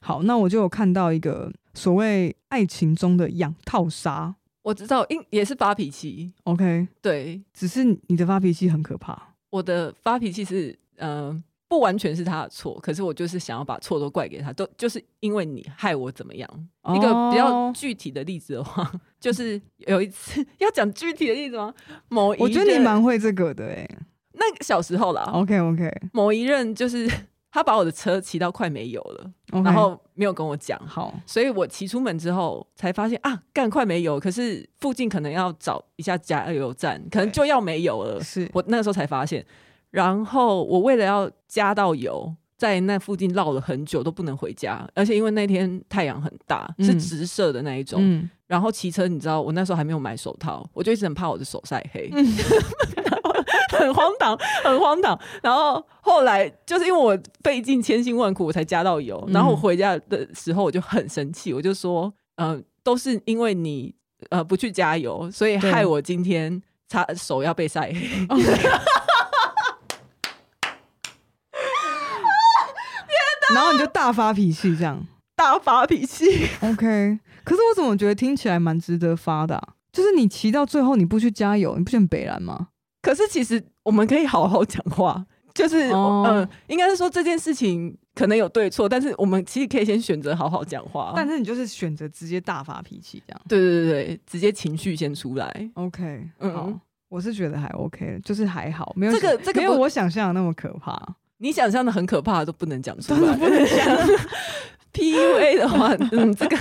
Speaker 2: 好，那我就有看到一个所谓爱情中的养套杀。
Speaker 1: 我知道，因也是发脾气
Speaker 2: ，OK，
Speaker 1: 对，
Speaker 2: 只是你的发脾气很可怕。
Speaker 1: 我的发脾气是，嗯、呃，不完全是他的错，可是我就是想要把错都怪给他，都就是因为你害我怎么样。Oh. 一个比较具体的例子的话，就是有一次要讲具体的例子吗？某一，
Speaker 2: 我觉得你蛮会这个的、欸，诶，
Speaker 1: 那小时候啦
Speaker 2: ，OK OK，
Speaker 1: 某一任就是。他把我的车骑到快没油了，okay, 然后没有跟我讲，好，所以我骑出门之后才发现啊，干快没油，可是附近可能要找一下加油站，可能就要没油了。是我那个时候才发现，然后我为了要加到油，在那附近绕了很久都不能回家，而且因为那天太阳很大，是直射的那一种，嗯、然后骑车你知道，我那时候还没有买手套，我就一直很怕我的手晒黑。嗯 很荒唐，很荒唐。然后后来就是因为我费尽千辛万苦，我才加到油。然后我回家的时候，我就很生气，我就说：“嗯、呃，都是因为你呃不去加油，所以害我今天擦手要被晒黑。”
Speaker 2: 然后你就大发脾气，这样
Speaker 1: 大发脾气。
Speaker 2: OK，可是我怎么觉得听起来蛮值得发的、啊？就是你骑到最后你不去加油，你不觉得北蓝吗？
Speaker 1: 可是其实我们可以好好讲话，就是嗯、哦呃，应该是说这件事情可能有对错，但是我们其实可以先选择好好讲话。
Speaker 2: 但是你就是选择直接大发脾气这样？
Speaker 1: 对对对对，直接情绪先出来。
Speaker 2: OK，嗯，好，我是觉得还 OK，就是还好，没有
Speaker 1: 这个这个
Speaker 2: 没有我想象的那么可怕。
Speaker 1: 你想象的很可怕的都不能讲出来，不能讲。PUA 的话，嗯，这个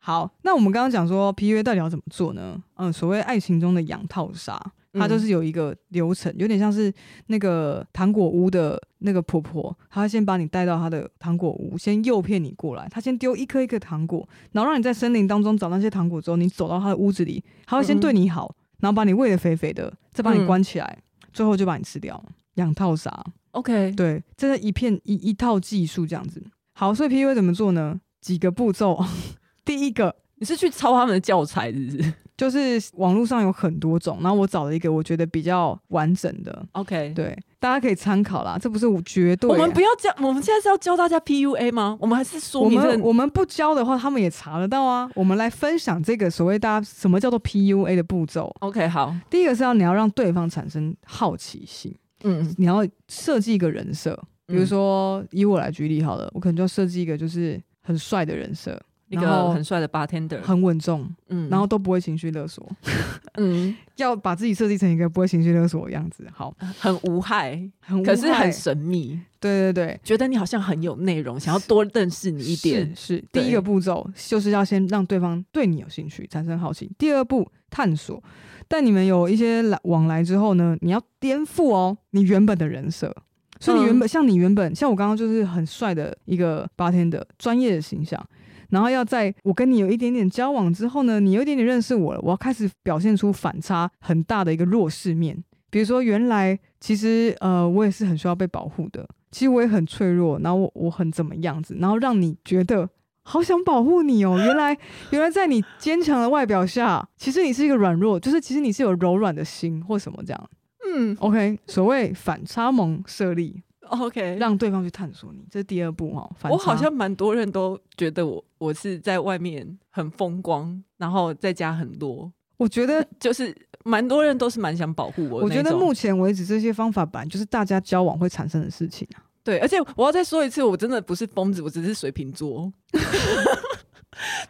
Speaker 2: 好。那我们刚刚讲说 PUA 到底要怎么做呢？嗯，所谓爱情中的养套杀。它就是有一个流程，有点像是那个糖果屋的那个婆婆，她先把你带到她的糖果屋，先诱骗你过来。她先丢一颗一颗糖果，然后让你在森林当中找那些糖果之后，你走到她的屋子里，她会先对你好，然后把你喂得肥肥的，再把你关起来，最后就把你吃掉。两套啥
Speaker 1: ，OK，
Speaker 2: 对，这是一片一一套技术这样子。好，所以 PUA 怎么做呢？几个步骤。第一个，
Speaker 1: 你是去抄他们的教材，是不是？
Speaker 2: 就是网络上有很多种，然后我找了一个我觉得比较完整的。
Speaker 1: OK，
Speaker 2: 对，大家可以参考啦。这不是我绝对，
Speaker 1: 我们不要教，我们现在是要教大家 PUA 吗？我们还是说
Speaker 2: 我们我们不教的话，他们也查得到啊。我们来分享这个所谓大家什么叫做 PUA 的步骤。
Speaker 1: OK，好，
Speaker 2: 第一个是要你要让对方产生好奇心，嗯，你要设计一个人设，比如说、嗯、以我来举例好了，我可能就要设计一个就是很帅的人设。
Speaker 1: 一个很帅的 bartender，
Speaker 2: 很稳重，嗯，然后都不会情绪勒索，嗯，要把自己设计成一个不会情绪勒索的样子，好，
Speaker 1: 很无害，很无，可是很神秘，
Speaker 2: 对对对，
Speaker 1: 觉得你好像很有内容，想要多认识你一点，
Speaker 2: 是，是。第一个步骤，就是要先让对方对你有兴趣，产生好奇。第二步，探索，但你们有一些来往来之后呢，你要颠覆哦，你原本的人设，所以你原本、嗯、像你原本像我刚刚就是很帅的一个 bartender，专业的形象。然后要在我跟你有一点点交往之后呢，你有一点点认识我了，我要开始表现出反差很大的一个弱势面。比如说，原来其实呃，我也是很需要被保护的，其实我也很脆弱，然后我我很怎么样子，然后让你觉得好想保护你哦。原来 原来在你坚强的外表下，其实你是一个软弱，就是其实你是有柔软的心或什么这样。嗯，OK，所谓反差萌设立。
Speaker 1: OK，
Speaker 2: 让对方去探索你，这是第二步哦。
Speaker 1: 我好像蛮多人都觉得我我是在外面很风光，然后在家很多。
Speaker 2: 我觉得
Speaker 1: 就是蛮多人都是蛮想保护我。
Speaker 2: 我觉得目前为止这些方法本来就是大家交往会产生的事情啊。
Speaker 1: 对，而且我要再说一次，我真的不是疯子，我只是水瓶座。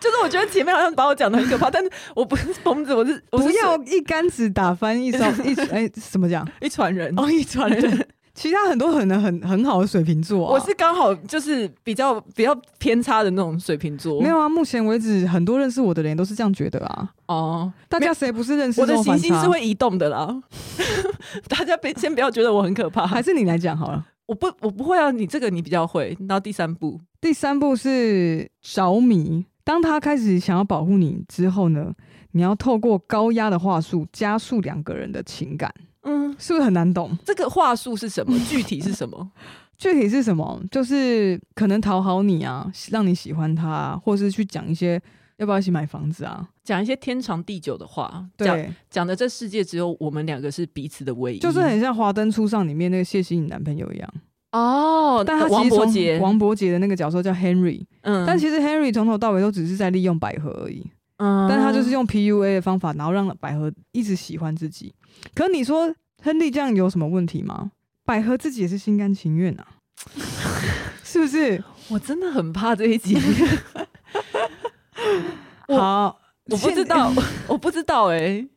Speaker 1: 就是我觉得前面好像把我讲的很可怕，但是我不是疯子，我是，我是
Speaker 2: 不要一竿子打翻一艘 一哎、欸，怎么讲？
Speaker 1: 一船人
Speaker 2: 哦，一船人。其他很多可能很很好的水瓶座，啊，
Speaker 1: 我是刚好就是比较比较偏差的那种水瓶座。
Speaker 2: 没有啊，目前为止很多认识我的人都是这样觉得啊。哦，大家谁不是认识我的行星
Speaker 1: 是会移动的啦。大家别先不要觉得我很可怕，
Speaker 2: 还是你来讲好了。
Speaker 1: 我不我不会啊，你这个你比较会。然后第三步，
Speaker 2: 第三步是着迷。当他开始想要保护你之后呢，你要透过高压的话术加速两个人的情感。嗯，是不是很难懂？
Speaker 1: 这个话术是什么？具体是什么？
Speaker 2: 具体是什么？就是可能讨好你啊，让你喜欢他啊，或是去讲一些要不要一起买房子啊，
Speaker 1: 讲一些天长地久的话。对，讲的这世界只有我们两个是彼此的唯一，
Speaker 2: 就是很像《华灯初上》里面那个谢欣颖男朋友一样。
Speaker 1: 哦，
Speaker 2: 但他王柏杰，王伯杰的那个角色叫 Henry。嗯，但其实 Henry 从头到尾都只是在利用百合而已。嗯，但他就是用 PUA 的方法，然后让百合一直喜欢自己。可你说亨利这样有什么问题吗？百合自己也是心甘情愿啊，是不是？
Speaker 1: 我真的很怕这一集。
Speaker 2: 好，
Speaker 1: 我不知道，我不知道哎、欸。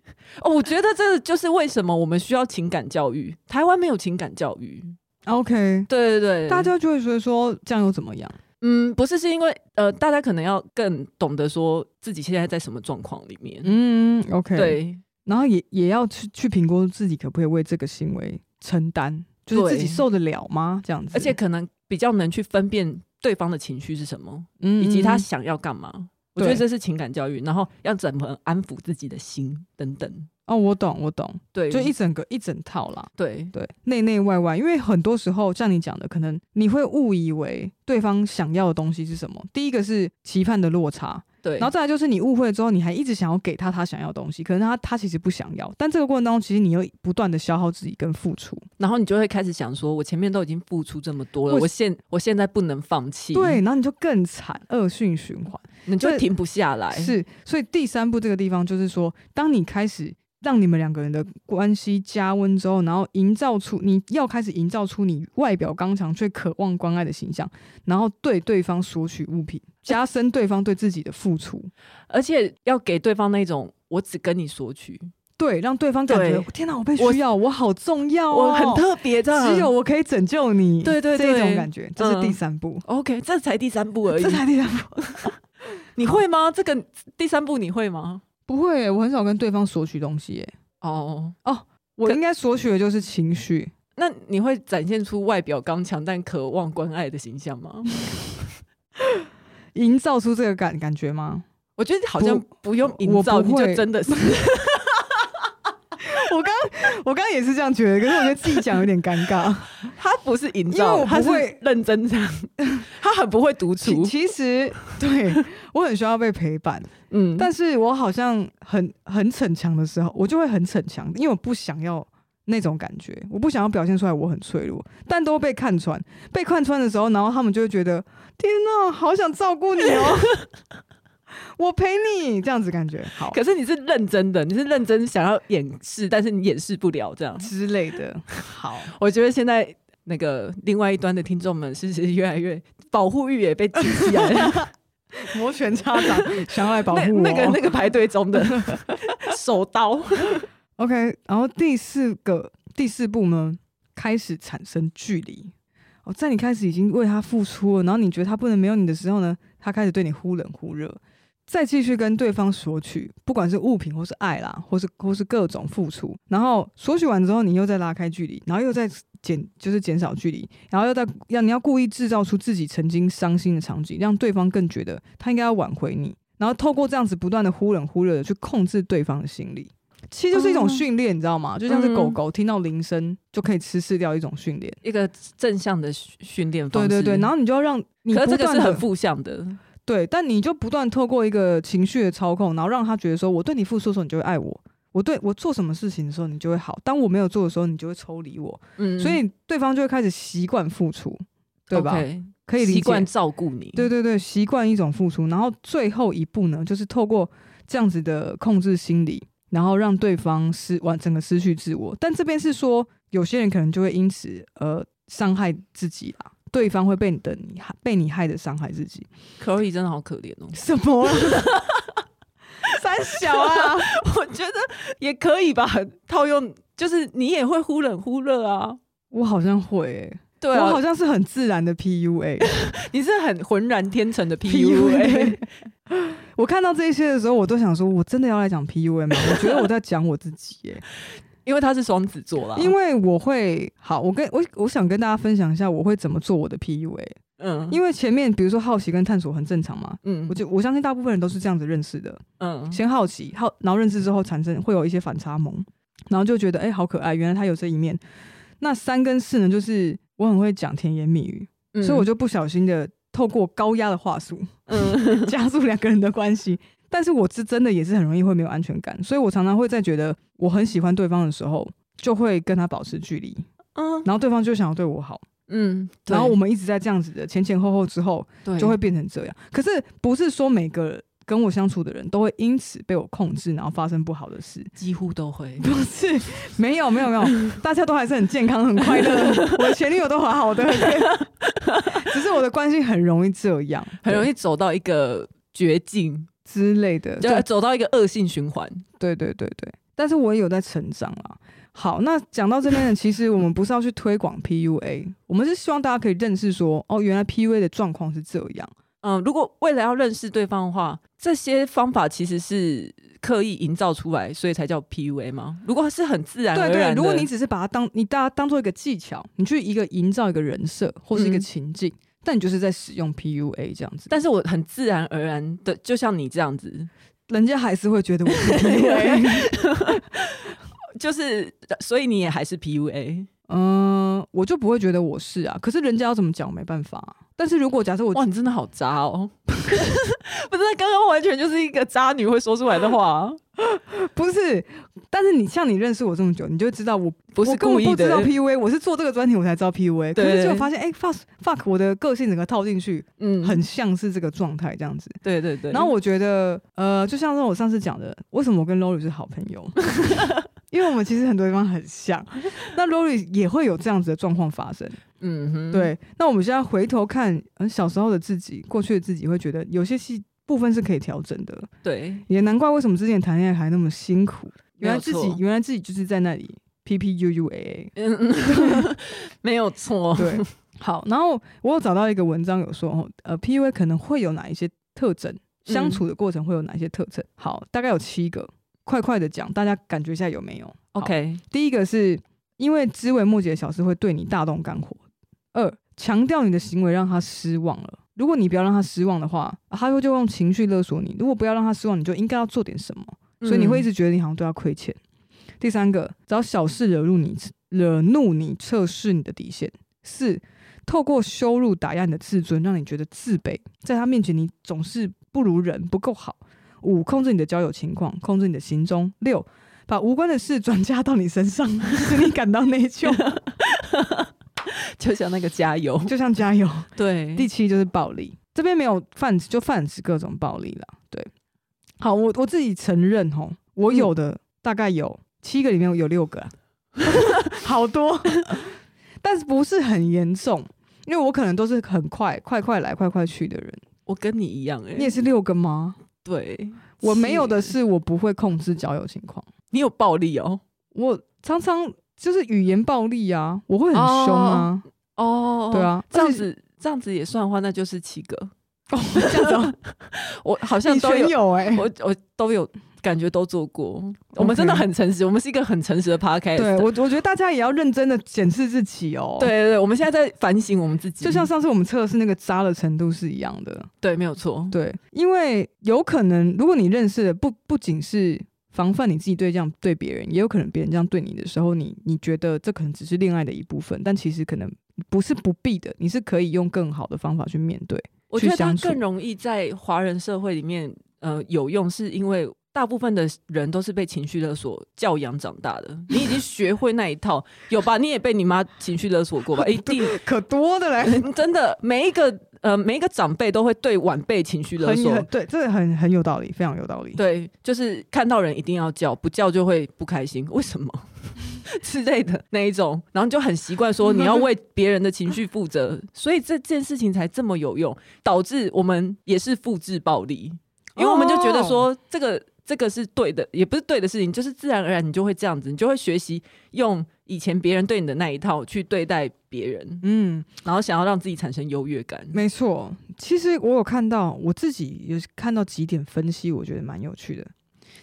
Speaker 1: 哦，我觉得这就是为什么我们需要情感教育。台湾没有情感教育。
Speaker 2: OK，
Speaker 1: 对对对，
Speaker 2: 大家就会觉得说这样又怎么样？
Speaker 1: 嗯，不是，是因为呃，大家可能要更懂得说自己现在在什么状况里面。嗯
Speaker 2: ，OK，
Speaker 1: 对。
Speaker 2: 然后也也要去去评估自己可不可以为这个行为承担，就是自己受得了吗？这样子，
Speaker 1: 而且可能比较能去分辨对方的情绪是什么，嗯，以及他想要干嘛。我觉得这是情感教育，然后要怎么安抚自己的心等等。
Speaker 2: 哦，我懂，我懂，
Speaker 1: 对，
Speaker 2: 就一整个一整套啦。
Speaker 1: 对
Speaker 2: 对，内内外外，因为很多时候像你讲的，可能你会误以为对方想要的东西是什么。第一个是期盼的落差。对，然后再来就是你误会了之后，你还一直想要给他他想要的东西，可能他他其实不想要，但这个过程当中，其实你又不断的消耗自己跟付出，
Speaker 1: 然后你就会开始想说，我前面都已经付出这么多了，我，我现我现在不能放弃，
Speaker 2: 对，然后你就更惨，恶性循环，
Speaker 1: 你就停不下来。
Speaker 2: 是，所以第三步这个地方就是说，当你开始。让你们两个人的关系加温之后，然后营造出你要开始营造出你外表刚强却渴望关爱的形象，然后对对方索取物品，加深对方对自己的付出，
Speaker 1: 而且要给对方那种我只跟你索取，
Speaker 2: 对，让对方感觉天哪，我被需要，我，我好重要，哦，
Speaker 1: 我很特别的，
Speaker 2: 只有我可以拯救你，
Speaker 1: 对对对，
Speaker 2: 这种感觉，这是第三步。
Speaker 1: 嗯、OK，这才第三步而已，
Speaker 2: 这才第三步，
Speaker 1: 你会吗？这个第三步你会吗？
Speaker 2: 不会、欸，我很少跟对方索取东西、欸。哦哦，我应该索取的就是情绪。
Speaker 1: 那你会展现出外表刚强但渴望关爱的形象吗？
Speaker 2: 营造出这个感感觉吗？
Speaker 1: 我觉得好像不用营造，你就真的是。
Speaker 2: 我刚我刚刚也是这样觉得，可是我觉得自己讲有点尴尬。
Speaker 1: 他不是营造，
Speaker 2: 他不会
Speaker 1: 认真讲，他很不会独处。
Speaker 2: 其实，对我很需要被陪伴，嗯，但是我好像很很逞强的时候，我就会很逞强，因为我不想要那种感觉，我不想要表现出来我很脆弱，但都被看穿。被看穿的时候，然后他们就会觉得，天哪，好想照顾你哦。我陪你这样子感觉好，
Speaker 1: 可是你是认真的，你是认真想要掩饰，但是你掩饰不了这样
Speaker 2: 之类的。好，
Speaker 1: 我觉得现在那个另外一端的听众们是是越来越保护欲也被激起来了，
Speaker 2: 摩拳擦掌想要来保护
Speaker 1: 那，那个那个排队中的 手刀。
Speaker 2: OK，然后第四个第四步呢，开始产生距离。哦，在你开始已经为他付出了，然后你觉得他不能没有你的时候呢，他开始对你忽冷忽热。再继续跟对方索取，不管是物品或是爱啦，或是或是各种付出，然后索取完之后，你又再拉开距离，然后又再减，就是减少距离，然后又再要你要故意制造出自己曾经伤心的场景，让对方更觉得他应该要挽回你，然后透过这样子不断的忽冷忽热的去控制对方的心理，其实就是一种训练，嗯、你知道吗？就像是狗狗听到铃声就可以吃饲料一种训练，
Speaker 1: 一个正向的训练方式。
Speaker 2: 对对对，然后你就要让你，可是这个
Speaker 1: 是很负向的。
Speaker 2: 对，但你就不断透过一个情绪的操控，然后让他觉得说，我对你付出的时候，你就会爱我；我对我做什么事情的时候，你就会好。当我没有做的时候，你就会抽离我。嗯，所以对方就会开始习惯付出，对吧？Okay, 可以，习惯
Speaker 1: 照顾你。
Speaker 2: 对对对，习惯一种付出。然后最后一步呢，就是透过这样子的控制心理，然后让对方失完整个失去自我。但这边是说，有些人可能就会因此而伤害自己啦。对方会被你的你害被你害的伤害自己，
Speaker 1: 可以真的好可怜哦。
Speaker 2: 什么？三小啊？
Speaker 1: 我觉得也可以吧。套用就是你也会忽冷忽热啊。
Speaker 2: 我好像会、欸，
Speaker 1: 对、啊，
Speaker 2: 我好像是很自然的 PUA，
Speaker 1: 你是很浑然天成的 PUA。
Speaker 2: 我看到这些的时候，我都想说，我真的要来讲 PUA 吗？我觉得我在讲我自己、欸，耶。
Speaker 1: 因为他是双子座啦，
Speaker 2: 因为我会好，我跟我我想跟大家分享一下我会怎么做我的 PUA。嗯，因为前面比如说好奇跟探索很正常嘛，嗯，我就我相信大部分人都是这样子认识的，嗯，先好奇好，然后认识之后产生会有一些反差萌，然后就觉得哎、欸、好可爱，原来他有这一面。那三跟四呢，就是我很会讲甜言蜜语，嗯、所以我就不小心的透过高压的话术，嗯，加速两个人的关系。但是我是真的也是很容易会没有安全感，所以我常常会在觉得我很喜欢对方的时候，就会跟他保持距离，嗯，然后对方就想要对我好，嗯，然后我们一直在这样子的前前后后之后，对，就会变成这样。可是不是说每个跟我相处的人都会因此被我控制，然后发生不好的事，
Speaker 1: 几乎都会，
Speaker 2: 不是，没有没有没有，大家都还是很健康很快乐，我的前女友都好好的，只是我的关系很容易这样，
Speaker 1: 很容易走到一个绝境。
Speaker 2: 之类的，
Speaker 1: 就走到一个恶性循环。
Speaker 2: 对对对对，但是我也有在成长啊。好，那讲到这边呢，其实我们不是要去推广 PUA，我们是希望大家可以认识说，哦，原来 PUA 的状况是这样。
Speaker 1: 嗯，如果为了要认识对方的话，这些方法其实是刻意营造出来，所以才叫 PUA 吗？如果是很自然而然的，对对，
Speaker 2: 如果你只是把它当你大家当做一个技巧，你去一个营造一个人设或是一个情境。嗯但你就是在使用 PUA 这样子，
Speaker 1: 但是我很自然而然的，就像你这样子，
Speaker 2: 人家还是会觉得我是 PUA，
Speaker 1: 就是所以你也还是 PUA，
Speaker 2: 嗯，我就不会觉得我是啊，可是人家要怎么讲没办法。但是如果假设我，
Speaker 1: 哇，你真的好渣哦，不是刚刚完全就是一个渣女会说出来的话。
Speaker 2: 不是，但是你像你认识我这么久，你就知道我
Speaker 1: 不是故意的。
Speaker 2: 我不知道 PUA，我是做这个专题我才知道 PUA。可是就发现，哎、欸、，fuck fuck，我的个性整个套进去，嗯，很像是这个状态这样子。
Speaker 1: 对对对。
Speaker 2: 然后我觉得，呃，就像是我上次讲的，为什么我跟 Lori 是好朋友？因为我们其实很多地方很像。那 Lori 也会有这样子的状况发生。嗯哼。对。那我们现在回头看，嗯，小时候的自己，过去的自己，会觉得有些戏。部分是可以调整的，对，也难怪为什么之前谈恋爱还那么辛苦。原来自己原来自己就是在那里 P P U U A A，没有错。对，好，然后我有找到一个文章有说，呃，P U A 可能会有哪一些特征，相处的过程会有哪一些特征？好，大概有七个，快快的讲，大家感觉一下有没有？OK，第一个是因为枝微末节的小事会对你大动肝火。二，强调你的行为让他失望了。如果你不要让他失望的话，他会就用情绪勒索你。如果不要让他失望，你就应该要做点什么。所以你会一直觉得你好像对他亏欠。第三个，找小事惹怒你，惹怒你，测试你的底线。四，透过羞辱打压你的自尊，让你觉得自卑，在他面前你总是不如人，不够好。五，控制你的交友情况，控制你的行踪。六，把无关的事转嫁到你身上，使你感到内疚。
Speaker 1: 就像那个加油，
Speaker 2: 就像加油。
Speaker 1: 对，
Speaker 2: 第七就是暴力，这边没有泛指，就泛指各种暴力了。对，好，我我自己承认吼，我有的大概有七个里面有六个，好多，但是不是很严重，因为我可能都是很快快快来快快去的人。
Speaker 1: 我跟你一样，欸，
Speaker 2: 你也是六个吗？
Speaker 1: 对，
Speaker 2: 我没有的是我不会控制交友情况。
Speaker 1: 你有暴力哦，
Speaker 2: 我常常。就是语言暴力啊，我会很凶啊，
Speaker 1: 哦，
Speaker 2: 对啊，
Speaker 1: 这样子这样子也算的话，那就是七个
Speaker 2: 哦，这样子，
Speaker 1: 我好像都
Speaker 2: 有哎、欸，
Speaker 1: 我我都有感觉都做过.我们真的很诚实，我们是一个很诚实的 podcast。
Speaker 2: 对我，我觉得大家也要认真的检视自己哦。
Speaker 1: 对对对，我们现在在反省我们自己，
Speaker 2: 就像上次我们测试那个渣的程度是一样的。
Speaker 1: 对，没有错。
Speaker 2: 对，因为有可能，如果你认识的不不仅是。防范你自己对这样对别人，也有可能别人这样对你的时候，你你觉得这可能只是恋爱的一部分，但其实可能不是不必的，你是可以用更好的方法去面对。
Speaker 1: 我觉得它更容易在华人社会里面呃有用，是因为大部分的人都是被情绪勒索教养长大的，你已经学会那一套，有吧？你也被你妈情绪勒索过吧？一定
Speaker 2: 可多的嘞，
Speaker 1: 真的每一个。呃，每一个长辈都会对晚辈情绪勒索，
Speaker 2: 对，这个很很有道理，非常有道理。
Speaker 1: 对，就是看到人一定要叫，不叫就会不开心，为什么 之类的那一种，然后就很习惯说你要为别人的情绪负责，所以这件事情才这么有用，导致我们也是复制暴力，因为我们就觉得说这个这个是对的，也不是对的事情，就是自然而然你就会这样子，你就会学习用。以前别人对你的那一套去对待别人，嗯，然后想要让自己产生优越感。
Speaker 2: 没错，其实我有看到，我自己有看到几点分析，我觉得蛮有趣的。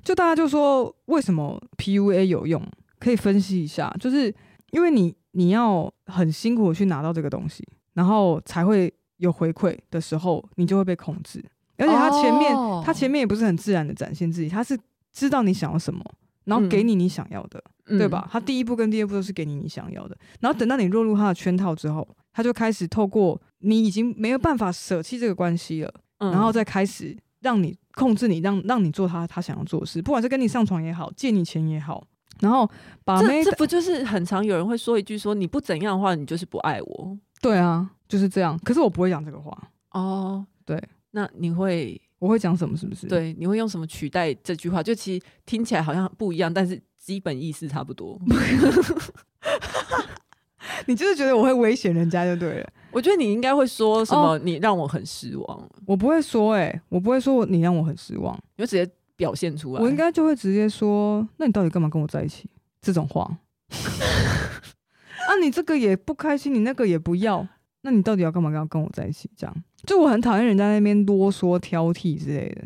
Speaker 2: 就大家就说为什么 PUA 有用，可以分析一下，就是因为你你要很辛苦去拿到这个东西，然后才会有回馈的时候，你就会被控制。而且他前面他、哦、前面也不是很自然的展现自己，他是知道你想要什么。然后给你你想要的，嗯、对吧？他第一步跟第二步都是给你你想要的。然后等到你落入他的圈套之后，他就开始透过你已经没有办法舍弃这个关系了，嗯、然后再开始让你控制你，让让你做他他想要做的事，不管是跟你上床也好，借你钱也好。然后把妹
Speaker 1: 这，这不就是很常有人会说一句说你不怎样的话，你就是不爱我。
Speaker 2: 对啊，就是这样。可是我不会讲这个话
Speaker 1: 哦。
Speaker 2: 对，
Speaker 1: 那你会？
Speaker 2: 我会讲什么？是不是？
Speaker 1: 对，你会用什么取代这句话？就其实听起来好像不一样，但是基本意思差不多。
Speaker 2: 你就是觉得我会威胁人家就对了。
Speaker 1: 我觉得你应该会说什么？你让我很失望。哦、
Speaker 2: 我不会说、欸，哎，我不会说你让我很失望，
Speaker 1: 你就直接表现出来。
Speaker 2: 我应该就会直接说，那你到底干嘛跟我在一起？这种话。啊，你这个也不开心，你那个也不要。那你到底要干嘛？要跟我在一起？这样，就我很讨厌人家那边啰嗦挑剔之类的。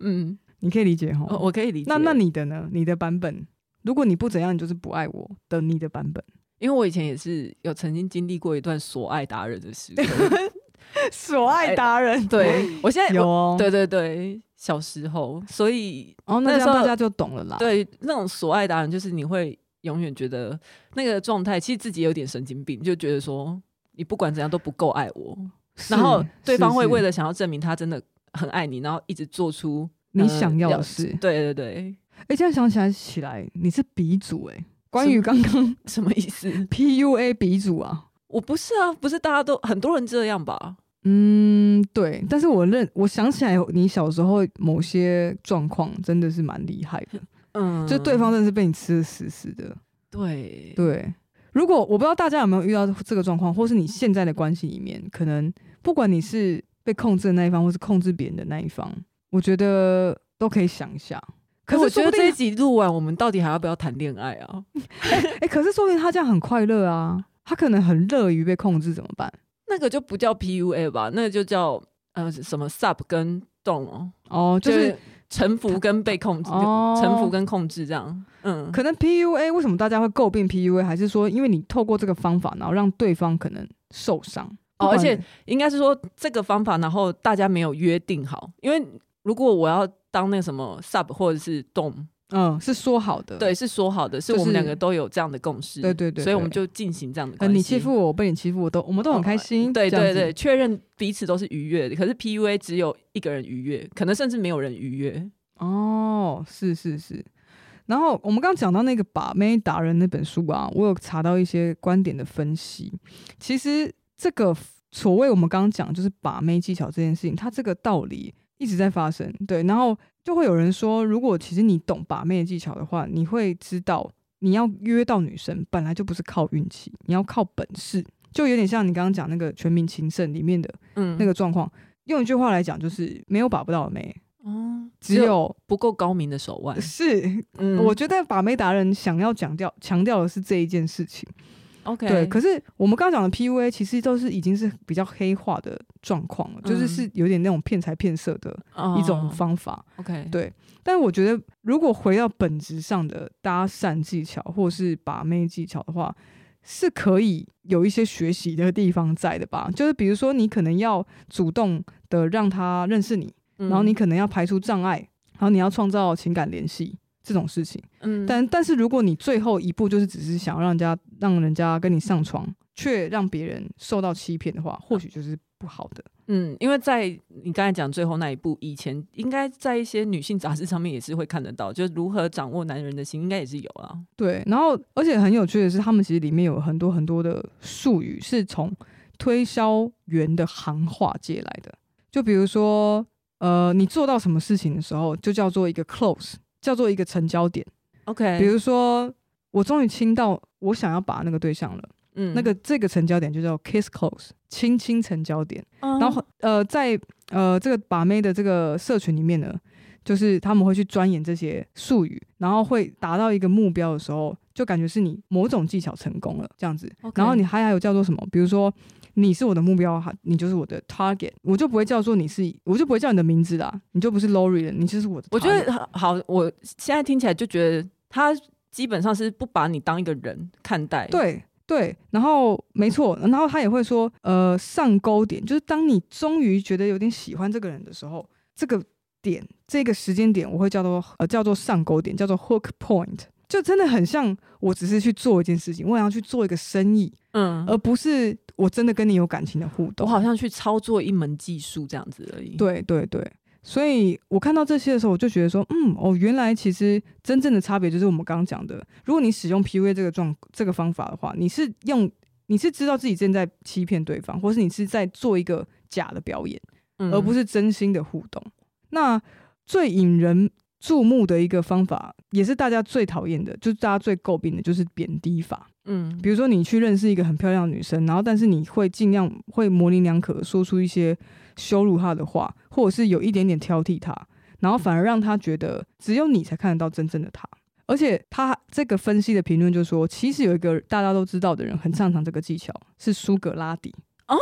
Speaker 2: 嗯，你可以理解哈、
Speaker 1: 哦，我可以理解。
Speaker 2: 那那你的呢？你的版本，如果你不怎样，你就是不爱我的你的版本。
Speaker 1: 因为我以前也是有曾经经历过一段所爱达人的时刻。
Speaker 2: 所爱达人，
Speaker 1: 欸、对我现在
Speaker 2: 有哦，
Speaker 1: 对对对，小时候，所以
Speaker 2: 哦，那时候大家就懂了啦。
Speaker 1: 对，那种所爱达人，就是你会永远觉得那个状态，其实自己有点神经病，就觉得说。你不管怎样都不够爱我，然后对方会为了想要证明他真的很爱你，然后一直做出
Speaker 2: 你想要的事。
Speaker 1: 对对对，
Speaker 2: 哎，这样想起来起来，你是鼻祖哎。关于刚刚
Speaker 1: 什么意思？
Speaker 2: PUA 鼻祖啊？
Speaker 1: 我不是啊，不是大家都很多人这样吧？
Speaker 2: 嗯，对。但是我认我想起来，你小时候某些状况真的是蛮厉害的。嗯，就对方真的是被你吃的死死的。
Speaker 1: 对
Speaker 2: 对。如果我不知道大家有没有遇到这个状况，或是你现在的关系里面，可能不管你是被控制的那一方，或是控制别人的那一方，我觉得都可以想一下。
Speaker 1: 可是我觉得这一集录完，我们到底还要不要谈恋爱啊？
Speaker 2: 哎、欸欸，可是说不定他这样很快乐啊，他可能很乐于被控制，怎么办？
Speaker 1: 那个就不叫 PUA 吧，那个就叫呃什么 sub 跟 dom 哦，
Speaker 2: 哦，就是。
Speaker 1: 臣服跟被控制，哦、臣服跟控制这样，嗯，
Speaker 2: 可能 PUA 为什么大家会诟病 PUA，还是说因为你透过这个方法，然后让对方可能受伤？
Speaker 1: 哦，而且应该是说这个方法，然后大家没有约定好，因为如果我要当那个什么 sub 或者是 dom，
Speaker 2: 嗯，是说好的，
Speaker 1: 对，是说好的，是我们两个都有这样的共识，
Speaker 2: 对对对，
Speaker 1: 所以我们就进行这样的关系。
Speaker 2: 你欺负我，我被你欺负，我都我们都很开心，
Speaker 1: 对对对，确认彼此都是愉悦的。可是 PUA 只有一个人愉悦，可能甚至没有人愉悦。
Speaker 2: 哦，是是是。然后我们刚刚讲到那个把妹达人那本书啊，我有查到一些观点的分析。其实这个所谓我们刚刚讲就是把妹技巧这件事情，它这个道理一直在发生。对，然后就会有人说，如果其实你懂把妹的技巧的话，你会知道你要约到女生本来就不是靠运气，你要靠本事，就有点像你刚刚讲那个《全民情圣》里面的那个状况。嗯、用一句话来讲，就是没有把不到的妹。
Speaker 1: 哦，只有不够高明的手腕。
Speaker 2: 是，嗯，我觉得把妹达人想要强调强调的是这一件事情。
Speaker 1: OK，
Speaker 2: 对。可是我们刚刚讲的 PUA 其实都是已经是比较黑化的状况了，嗯、就是是有点那种骗财骗色的一种方法。
Speaker 1: 哦、OK，
Speaker 2: 对。但我觉得如果回到本质上的搭讪技巧或是把妹技巧的话，是可以有一些学习的地方在的吧？就是比如说你可能要主动的让他认识你。然后你可能要排除障碍，然后你要创造情感联系这种事情。嗯，但但是如果你最后一步就是只是想让人家让人家跟你上床，却让别人受到欺骗的话，或许就是不好的。
Speaker 1: 嗯，因为在你刚才讲最后那一步以前，应该在一些女性杂志上面也是会看得到，就是如何掌握男人的心，应该也是有啊。
Speaker 2: 对，然后而且很有趣的是，他们其实里面有很多很多的术语是从推销员的行话借来的，就比如说。呃，你做到什么事情的时候，就叫做一个 close，叫做一个成交点。
Speaker 1: OK，
Speaker 2: 比如说我终于亲到我想要把那个对象了，嗯，那个这个成交点就叫 kiss close，亲亲成交点。嗯、然后呃，在呃这个把妹的这个社群里面呢，就是他们会去钻研这些术语，然后会达到一个目标的时候，就感觉是你某种技巧成功了这样子。然后你还还有叫做什么？比如说。你是我的目标哈，你就是我的 target，我就不会叫做你是，我就不会叫你的名字啦，你就不是 Lori 了，你就是我的。
Speaker 1: 我觉得好，我现在听起来就觉得他基本上是不把你当一个人看待。
Speaker 2: 对对，然后没错，然后他也会说，呃，上钩点就是当你终于觉得有点喜欢这个人的时候，这个点这个时间点我会叫做呃叫做上钩点，叫做 hook point，就真的很像我只是去做一件事情，我想要去做一个生意，嗯，而不是。我真的跟你有感情的互动，
Speaker 1: 我好像去操作一门技术这样子而已。
Speaker 2: 对对对，所以我看到这些的时候，我就觉得说，嗯，哦，原来其实真正的差别就是我们刚刚讲的，如果你使用 PUA 这个状这个方法的话，你是用你是知道自己正在欺骗对方，或是你是在做一个假的表演，而不是真心的互动。嗯、那最引人注目的一个方法，也是大家最讨厌的，就是大家最诟病的，就是贬低法。嗯，比如说你去认识一个很漂亮的女生，然后但是你会尽量会模棱两可说出一些羞辱她的话，或者是有一点点挑剔她，然后反而让她觉得只有你才看得到真正的她。而且他这个分析的评论就说，其实有一个大家都知道的人很擅长这个技巧，是苏格拉底。
Speaker 1: 哦，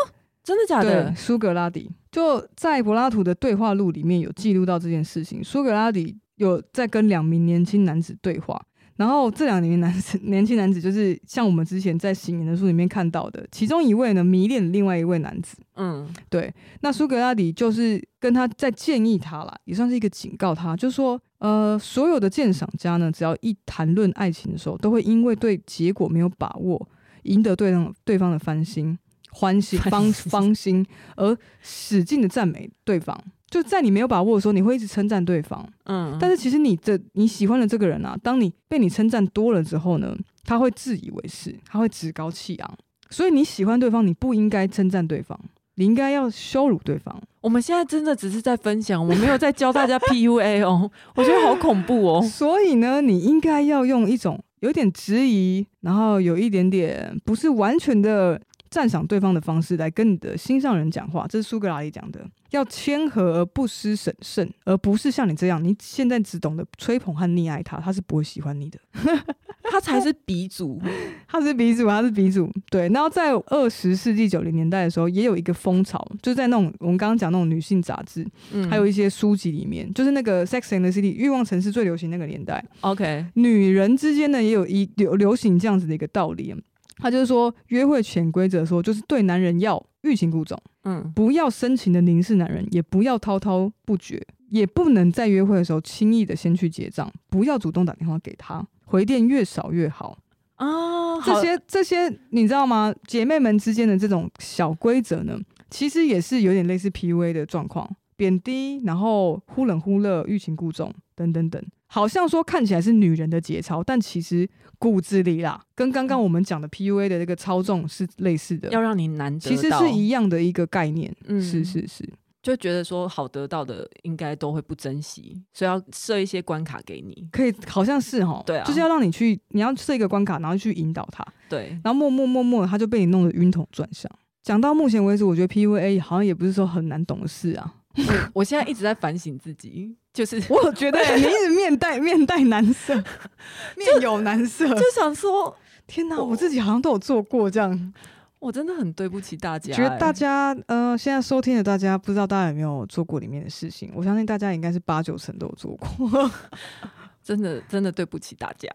Speaker 1: 真的假的？
Speaker 2: 苏格拉底就在柏拉图的对话录里面有记录到这件事情。苏格拉底有在跟两名年轻男子对话。然后这两名男子，年轻男子就是像我们之前在《行人》的书里面看到的，其中一位呢迷恋另外一位男子。嗯，对。那苏格拉底就是跟他在建议他啦，也算是一个警告他，就是说，呃，所有的鉴赏家呢，只要一谈论爱情的时候，都会因为对结果没有把握，赢得对方对方的欢心、欢喜、芳芳心，而使劲的赞美对方。就在你没有把握的时候，你会一直称赞对方，嗯，但是其实你这你喜欢的这个人啊，当你被你称赞多了之后呢，他会自以为是，他会趾高气昂，所以你喜欢对方，你不应该称赞对方，你应该要羞辱对方。
Speaker 1: 我们现在真的只是在分享，我没有在教大家 PUA 哦，我觉得好恐怖哦。
Speaker 2: 所以呢，你应该要用一种有点质疑，然后有一点点不是完全的。赞赏对方的方式来跟你的心上人讲话，这是苏格拉底讲的。要谦和而不失审慎，而不是像你这样，你现在只懂得吹捧和溺爱他，他是不会喜欢你的。
Speaker 1: 他才是鼻祖，
Speaker 2: 他是鼻祖，他是鼻祖。对，然后在二十世纪九零年代的时候，也有一个风潮，就在那种我们刚刚讲那种女性杂志，嗯，还有一些书籍里面，就是那个《Sex and the City》欲望城市最流行那个年代。
Speaker 1: OK，
Speaker 2: 女人之间呢，也有一流流行这样子的一个道理。他就是说，约会潜规则说，就是对男人要欲擒故纵，嗯，不要深情的凝视男人，也不要滔滔不绝，也不能在约会的时候轻易的先去结账，不要主动打电话给他，回电越少越好
Speaker 1: 啊。
Speaker 2: 这些这些你知道吗？姐妹们之间的这种小规则呢，其实也是有点类似 PUA 的状况，贬低，然后忽冷忽热，欲擒故纵，等等等。好像说看起来是女人的节操，但其实骨子里啦，跟刚刚我们讲的 PUA 的那个操纵是类似的，
Speaker 1: 要让你难得，
Speaker 2: 其实是一样的一个概念。
Speaker 1: 嗯，
Speaker 2: 是是是，
Speaker 1: 就觉得说好得到的应该都会不珍惜，所以要设一些关卡给你。
Speaker 2: 可以，好像是哈，
Speaker 1: 对啊，
Speaker 2: 就是要让你去，你要设一个关卡，然后去引导他，
Speaker 1: 对，
Speaker 2: 然后默默默默他就被你弄得晕头转向。讲到目前为止，我觉得 PUA 好像也不是说很难懂的事啊。
Speaker 1: 我 我现在一直在反省自己，就是
Speaker 2: 我觉得你一直面带面带难色，面有难色，
Speaker 1: 就想说，
Speaker 2: 天哪，我自己好像都有做过这样，
Speaker 1: 我真的很对不起大家、欸。
Speaker 2: 觉得大家呃，现在收听的大家，不知道大家有没有做过里面的事情？我相信大家应该是八九成都有做过，
Speaker 1: 真的真的对不起大家。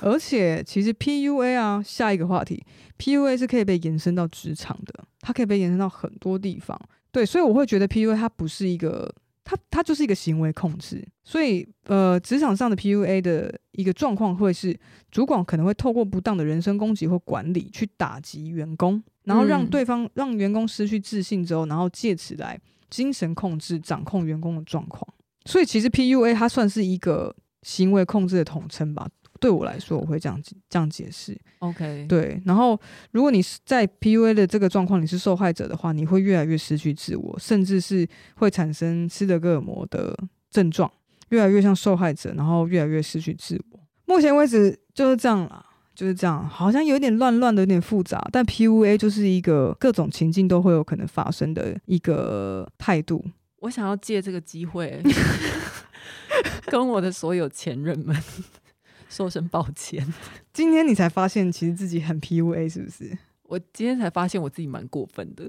Speaker 2: 而且其实 PUA 啊，下一个话题，PUA 是可以被延伸到职场的，它可以被延伸到很多地方。对，所以我会觉得 PUA 它不是一个，它它就是一个行为控制。所以呃，职场上的 PUA 的一个状况会是，主管可能会透过不当的人身攻击或管理去打击员工，然后让对方、嗯、让员工失去自信之后，然后借此来精神控制、掌控员工的状况。所以其实 PUA 它算是一个行为控制的统称吧。对我来说，我会这样这样解释。
Speaker 1: OK，
Speaker 2: 对。然后，如果你是在 PUA 的这个状况，你是受害者的话，你会越来越失去自我，甚至是会产生斯德哥尔摩的症状，越来越像受害者，然后越来越失去自我。目前为止就是这样啦，就是这样，好像有点乱乱的，有点复杂。但 PUA 就是一个各种情境都会有可能发生的一个态度。
Speaker 1: 我想要借这个机会，跟我的所有前任们。说声抱歉，
Speaker 2: 今天你才发现其实自己很 PUA 是不是？
Speaker 1: 我今天才发现我自己蛮过分的，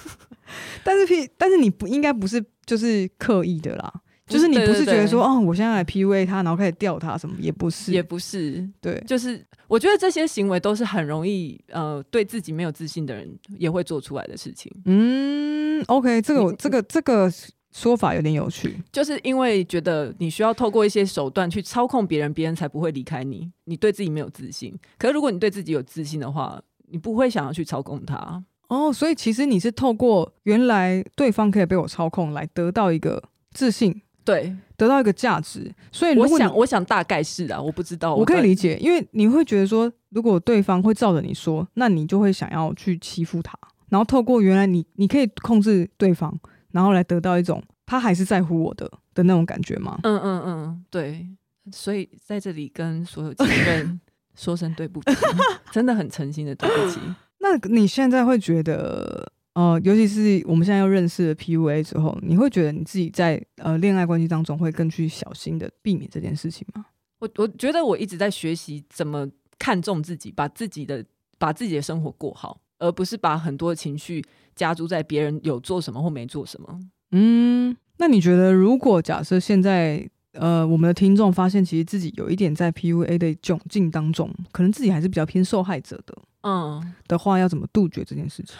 Speaker 2: 但是 P，但是你不应该不是就是刻意的啦，就是你不是觉得说哦，我现在来 PUA 他，然后开始吊他什么，也不是，
Speaker 1: 也不是，
Speaker 2: 对，
Speaker 1: 就是我觉得这些行为都是很容易呃对自己没有自信的人也会做出来的事情。
Speaker 2: 嗯，OK，这个这个这个。说法有点有趣，
Speaker 1: 就是因为觉得你需要透过一些手段去操控别人，别人才不会离开你。你对自己没有自信，可是如果你对自己有自信的话，你不会想要去操控他。
Speaker 2: 哦，所以其实你是透过原来对方可以被我操控来得到一个自信，
Speaker 1: 对，
Speaker 2: 得到一个价值。所以
Speaker 1: 我想，我想大概是啊，我不知道，
Speaker 2: 我可以理解，因为你会觉得说，如果对方会照着你说，那你就会想要去欺负他，然后透过原来你你可以控制对方。然后来得到一种他还是在乎我的的那种感觉吗？
Speaker 1: 嗯嗯嗯，对。所以在这里跟所有前任说声对不起，真的很诚心的对不起。
Speaker 2: 那你现在会觉得，呃，尤其是我们现在又认识了 PUA 之后，你会觉得你自己在呃恋爱关系当中会更去小心的避免这件事情吗？
Speaker 1: 我我觉得我一直在学习怎么看重自己，把自己的把自己的生活过好，而不是把很多的情绪。加注在别人有做什么或没做什么。
Speaker 2: 嗯，那你觉得，如果假设现在呃，我们的听众发现其实自己有一点在 PUA 的窘境当中，可能自己还是比较偏受害者的，嗯，的话，要怎么杜绝这件事情？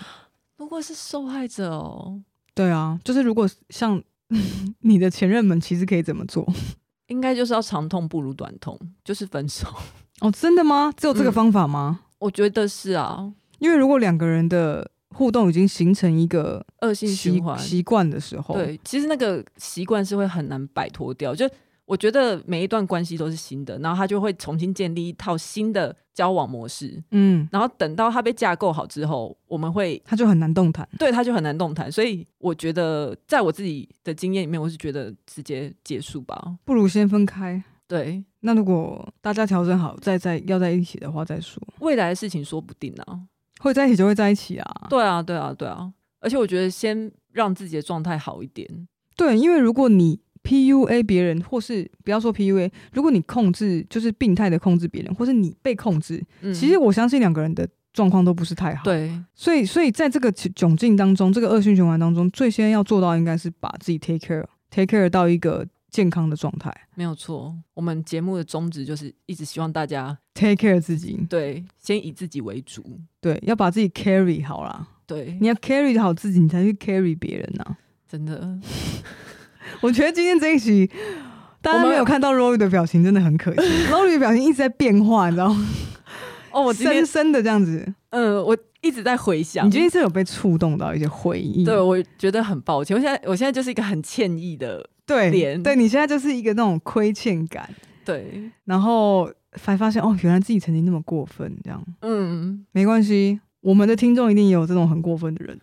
Speaker 1: 如果是受害者哦，
Speaker 2: 对啊，就是如果像 你的前任们，其实可以怎么做？
Speaker 1: 应该就是要长痛不如短痛，就是分手。
Speaker 2: 哦，真的吗？只有这个方法吗？
Speaker 1: 嗯，我觉得是啊，
Speaker 2: 因为如果两个人的。互动已经形成一个
Speaker 1: 恶性循环
Speaker 2: 习惯的时候，
Speaker 1: 对，其实那个习惯是会很难摆脱掉。就我觉得每一段关系都是新的，然后他就会重新建立一套新的交往模式。嗯，然后等到他被架构好之后，我们会
Speaker 2: 他就很难动弹，
Speaker 1: 对，他就很难动弹。所以我觉得，在我自己的经验里面，我是觉得直接结束吧，
Speaker 2: 不如先分开。
Speaker 1: 对，
Speaker 2: 那如果大家调整好，再再要在一起的话再说，
Speaker 1: 未来的事情说不定啊。
Speaker 2: 会在一起就会在一起啊！
Speaker 1: 对啊，对啊，对啊！而且我觉得先让自己的状态好一点。
Speaker 2: 对，因为如果你 PUA 别人，或是不要说 PUA，如果你控制就是病态的控制别人，或是你被控制，嗯，其实我相信两个人的状况都不是太好。
Speaker 1: 对，
Speaker 2: 所以，所以在这个窘境当中，这个恶性循环当中，最先要做到应该是把自己 take care，take care 到一个。健康的状态
Speaker 1: 没有错。我们节目的宗旨就是一直希望大家
Speaker 2: take care 自己，
Speaker 1: 对，先以自己为主，
Speaker 2: 对，要把自己 carry 好啦。
Speaker 1: 对，
Speaker 2: 你要 carry 好自己，你才去 carry 别人呐、啊。
Speaker 1: 真的，
Speaker 2: 我觉得今天这一集，大家没有看到 Rory 的表情，真的很可惜。Rory 的表情一直在变化，你知道吗？
Speaker 1: 哦，我
Speaker 2: 深深的这样子。
Speaker 1: 嗯，我一直在回想。
Speaker 2: 你今天是有被触动到一些回忆？
Speaker 1: 对，我觉得很抱歉。我现在，我现在就是一个很歉意的
Speaker 2: 对
Speaker 1: 脸。
Speaker 2: 对，你现在就是一个那种亏欠感。
Speaker 1: 对，
Speaker 2: 然后才发现哦，原来自己曾经那么过分，这样。
Speaker 1: 嗯，
Speaker 2: 没关系。我们的听众一定也有这种很过分的人，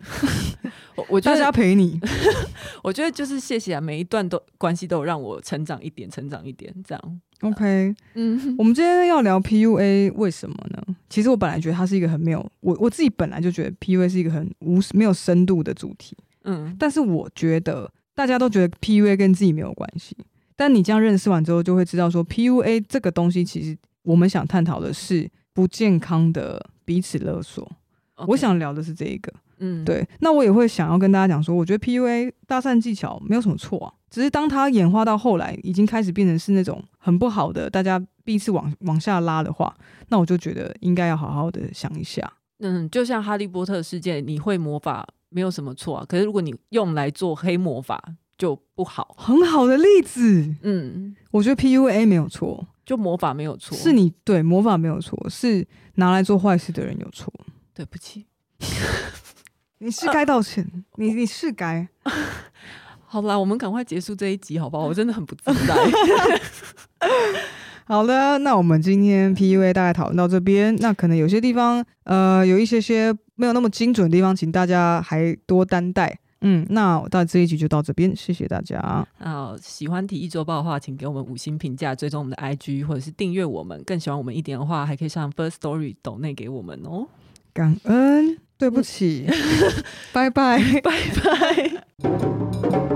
Speaker 1: 我我
Speaker 2: 大家陪你，
Speaker 1: 我觉得就是谢谢啊，每一段都关系都有让我成长一点，成长一点，这样。
Speaker 2: OK，嗯，我们今天要聊 PUA 为什么呢？其实我本来觉得它是一个很没有，我我自己本来就觉得 PUA 是一个很无没有深度的主题，嗯，但是我觉得大家都觉得 PUA 跟自己没有关系，但你这样认识完之后，就会知道说 PUA 这个东西其实我们想探讨的是不健康的彼此勒索。我想聊的是这一个，嗯，对，那我也会想要跟大家讲说，我觉得 PUA 搭讪技巧没有什么错啊，只是当它演化到后来，已经开始变成是那种很不好的，大家彼此往往下拉的话，那我就觉得应该要好好的想一下。
Speaker 1: 嗯，就像哈利波特世界，你会魔法没有什么错啊，可是如果你用来做黑魔法就不好。
Speaker 2: 很好的例子，嗯，我觉得 PUA 没有错，
Speaker 1: 就魔法没有错，
Speaker 2: 是你对魔法没有错，是拿来做坏事的人有错。
Speaker 1: 对不起，
Speaker 2: 你是该道歉，啊、你你是该。
Speaker 1: 好啦，我们赶快结束这一集，好不好？我真的很不自在。
Speaker 2: 好的，那我们今天 PUA 大概讨论到这边，那可能有些地方呃有一些些没有那么精准的地方，请大家还多担待。嗯，那我到这一集就到这边，谢谢大家。
Speaker 1: 啊，喜欢体育周报的话，请给我们五星评价，追踪我们的 IG 或者是订阅我们。更喜欢我们一点的话，还可以上 First Story 抖内给我们哦。
Speaker 2: 感恩，对不起，拜拜，
Speaker 1: 拜拜。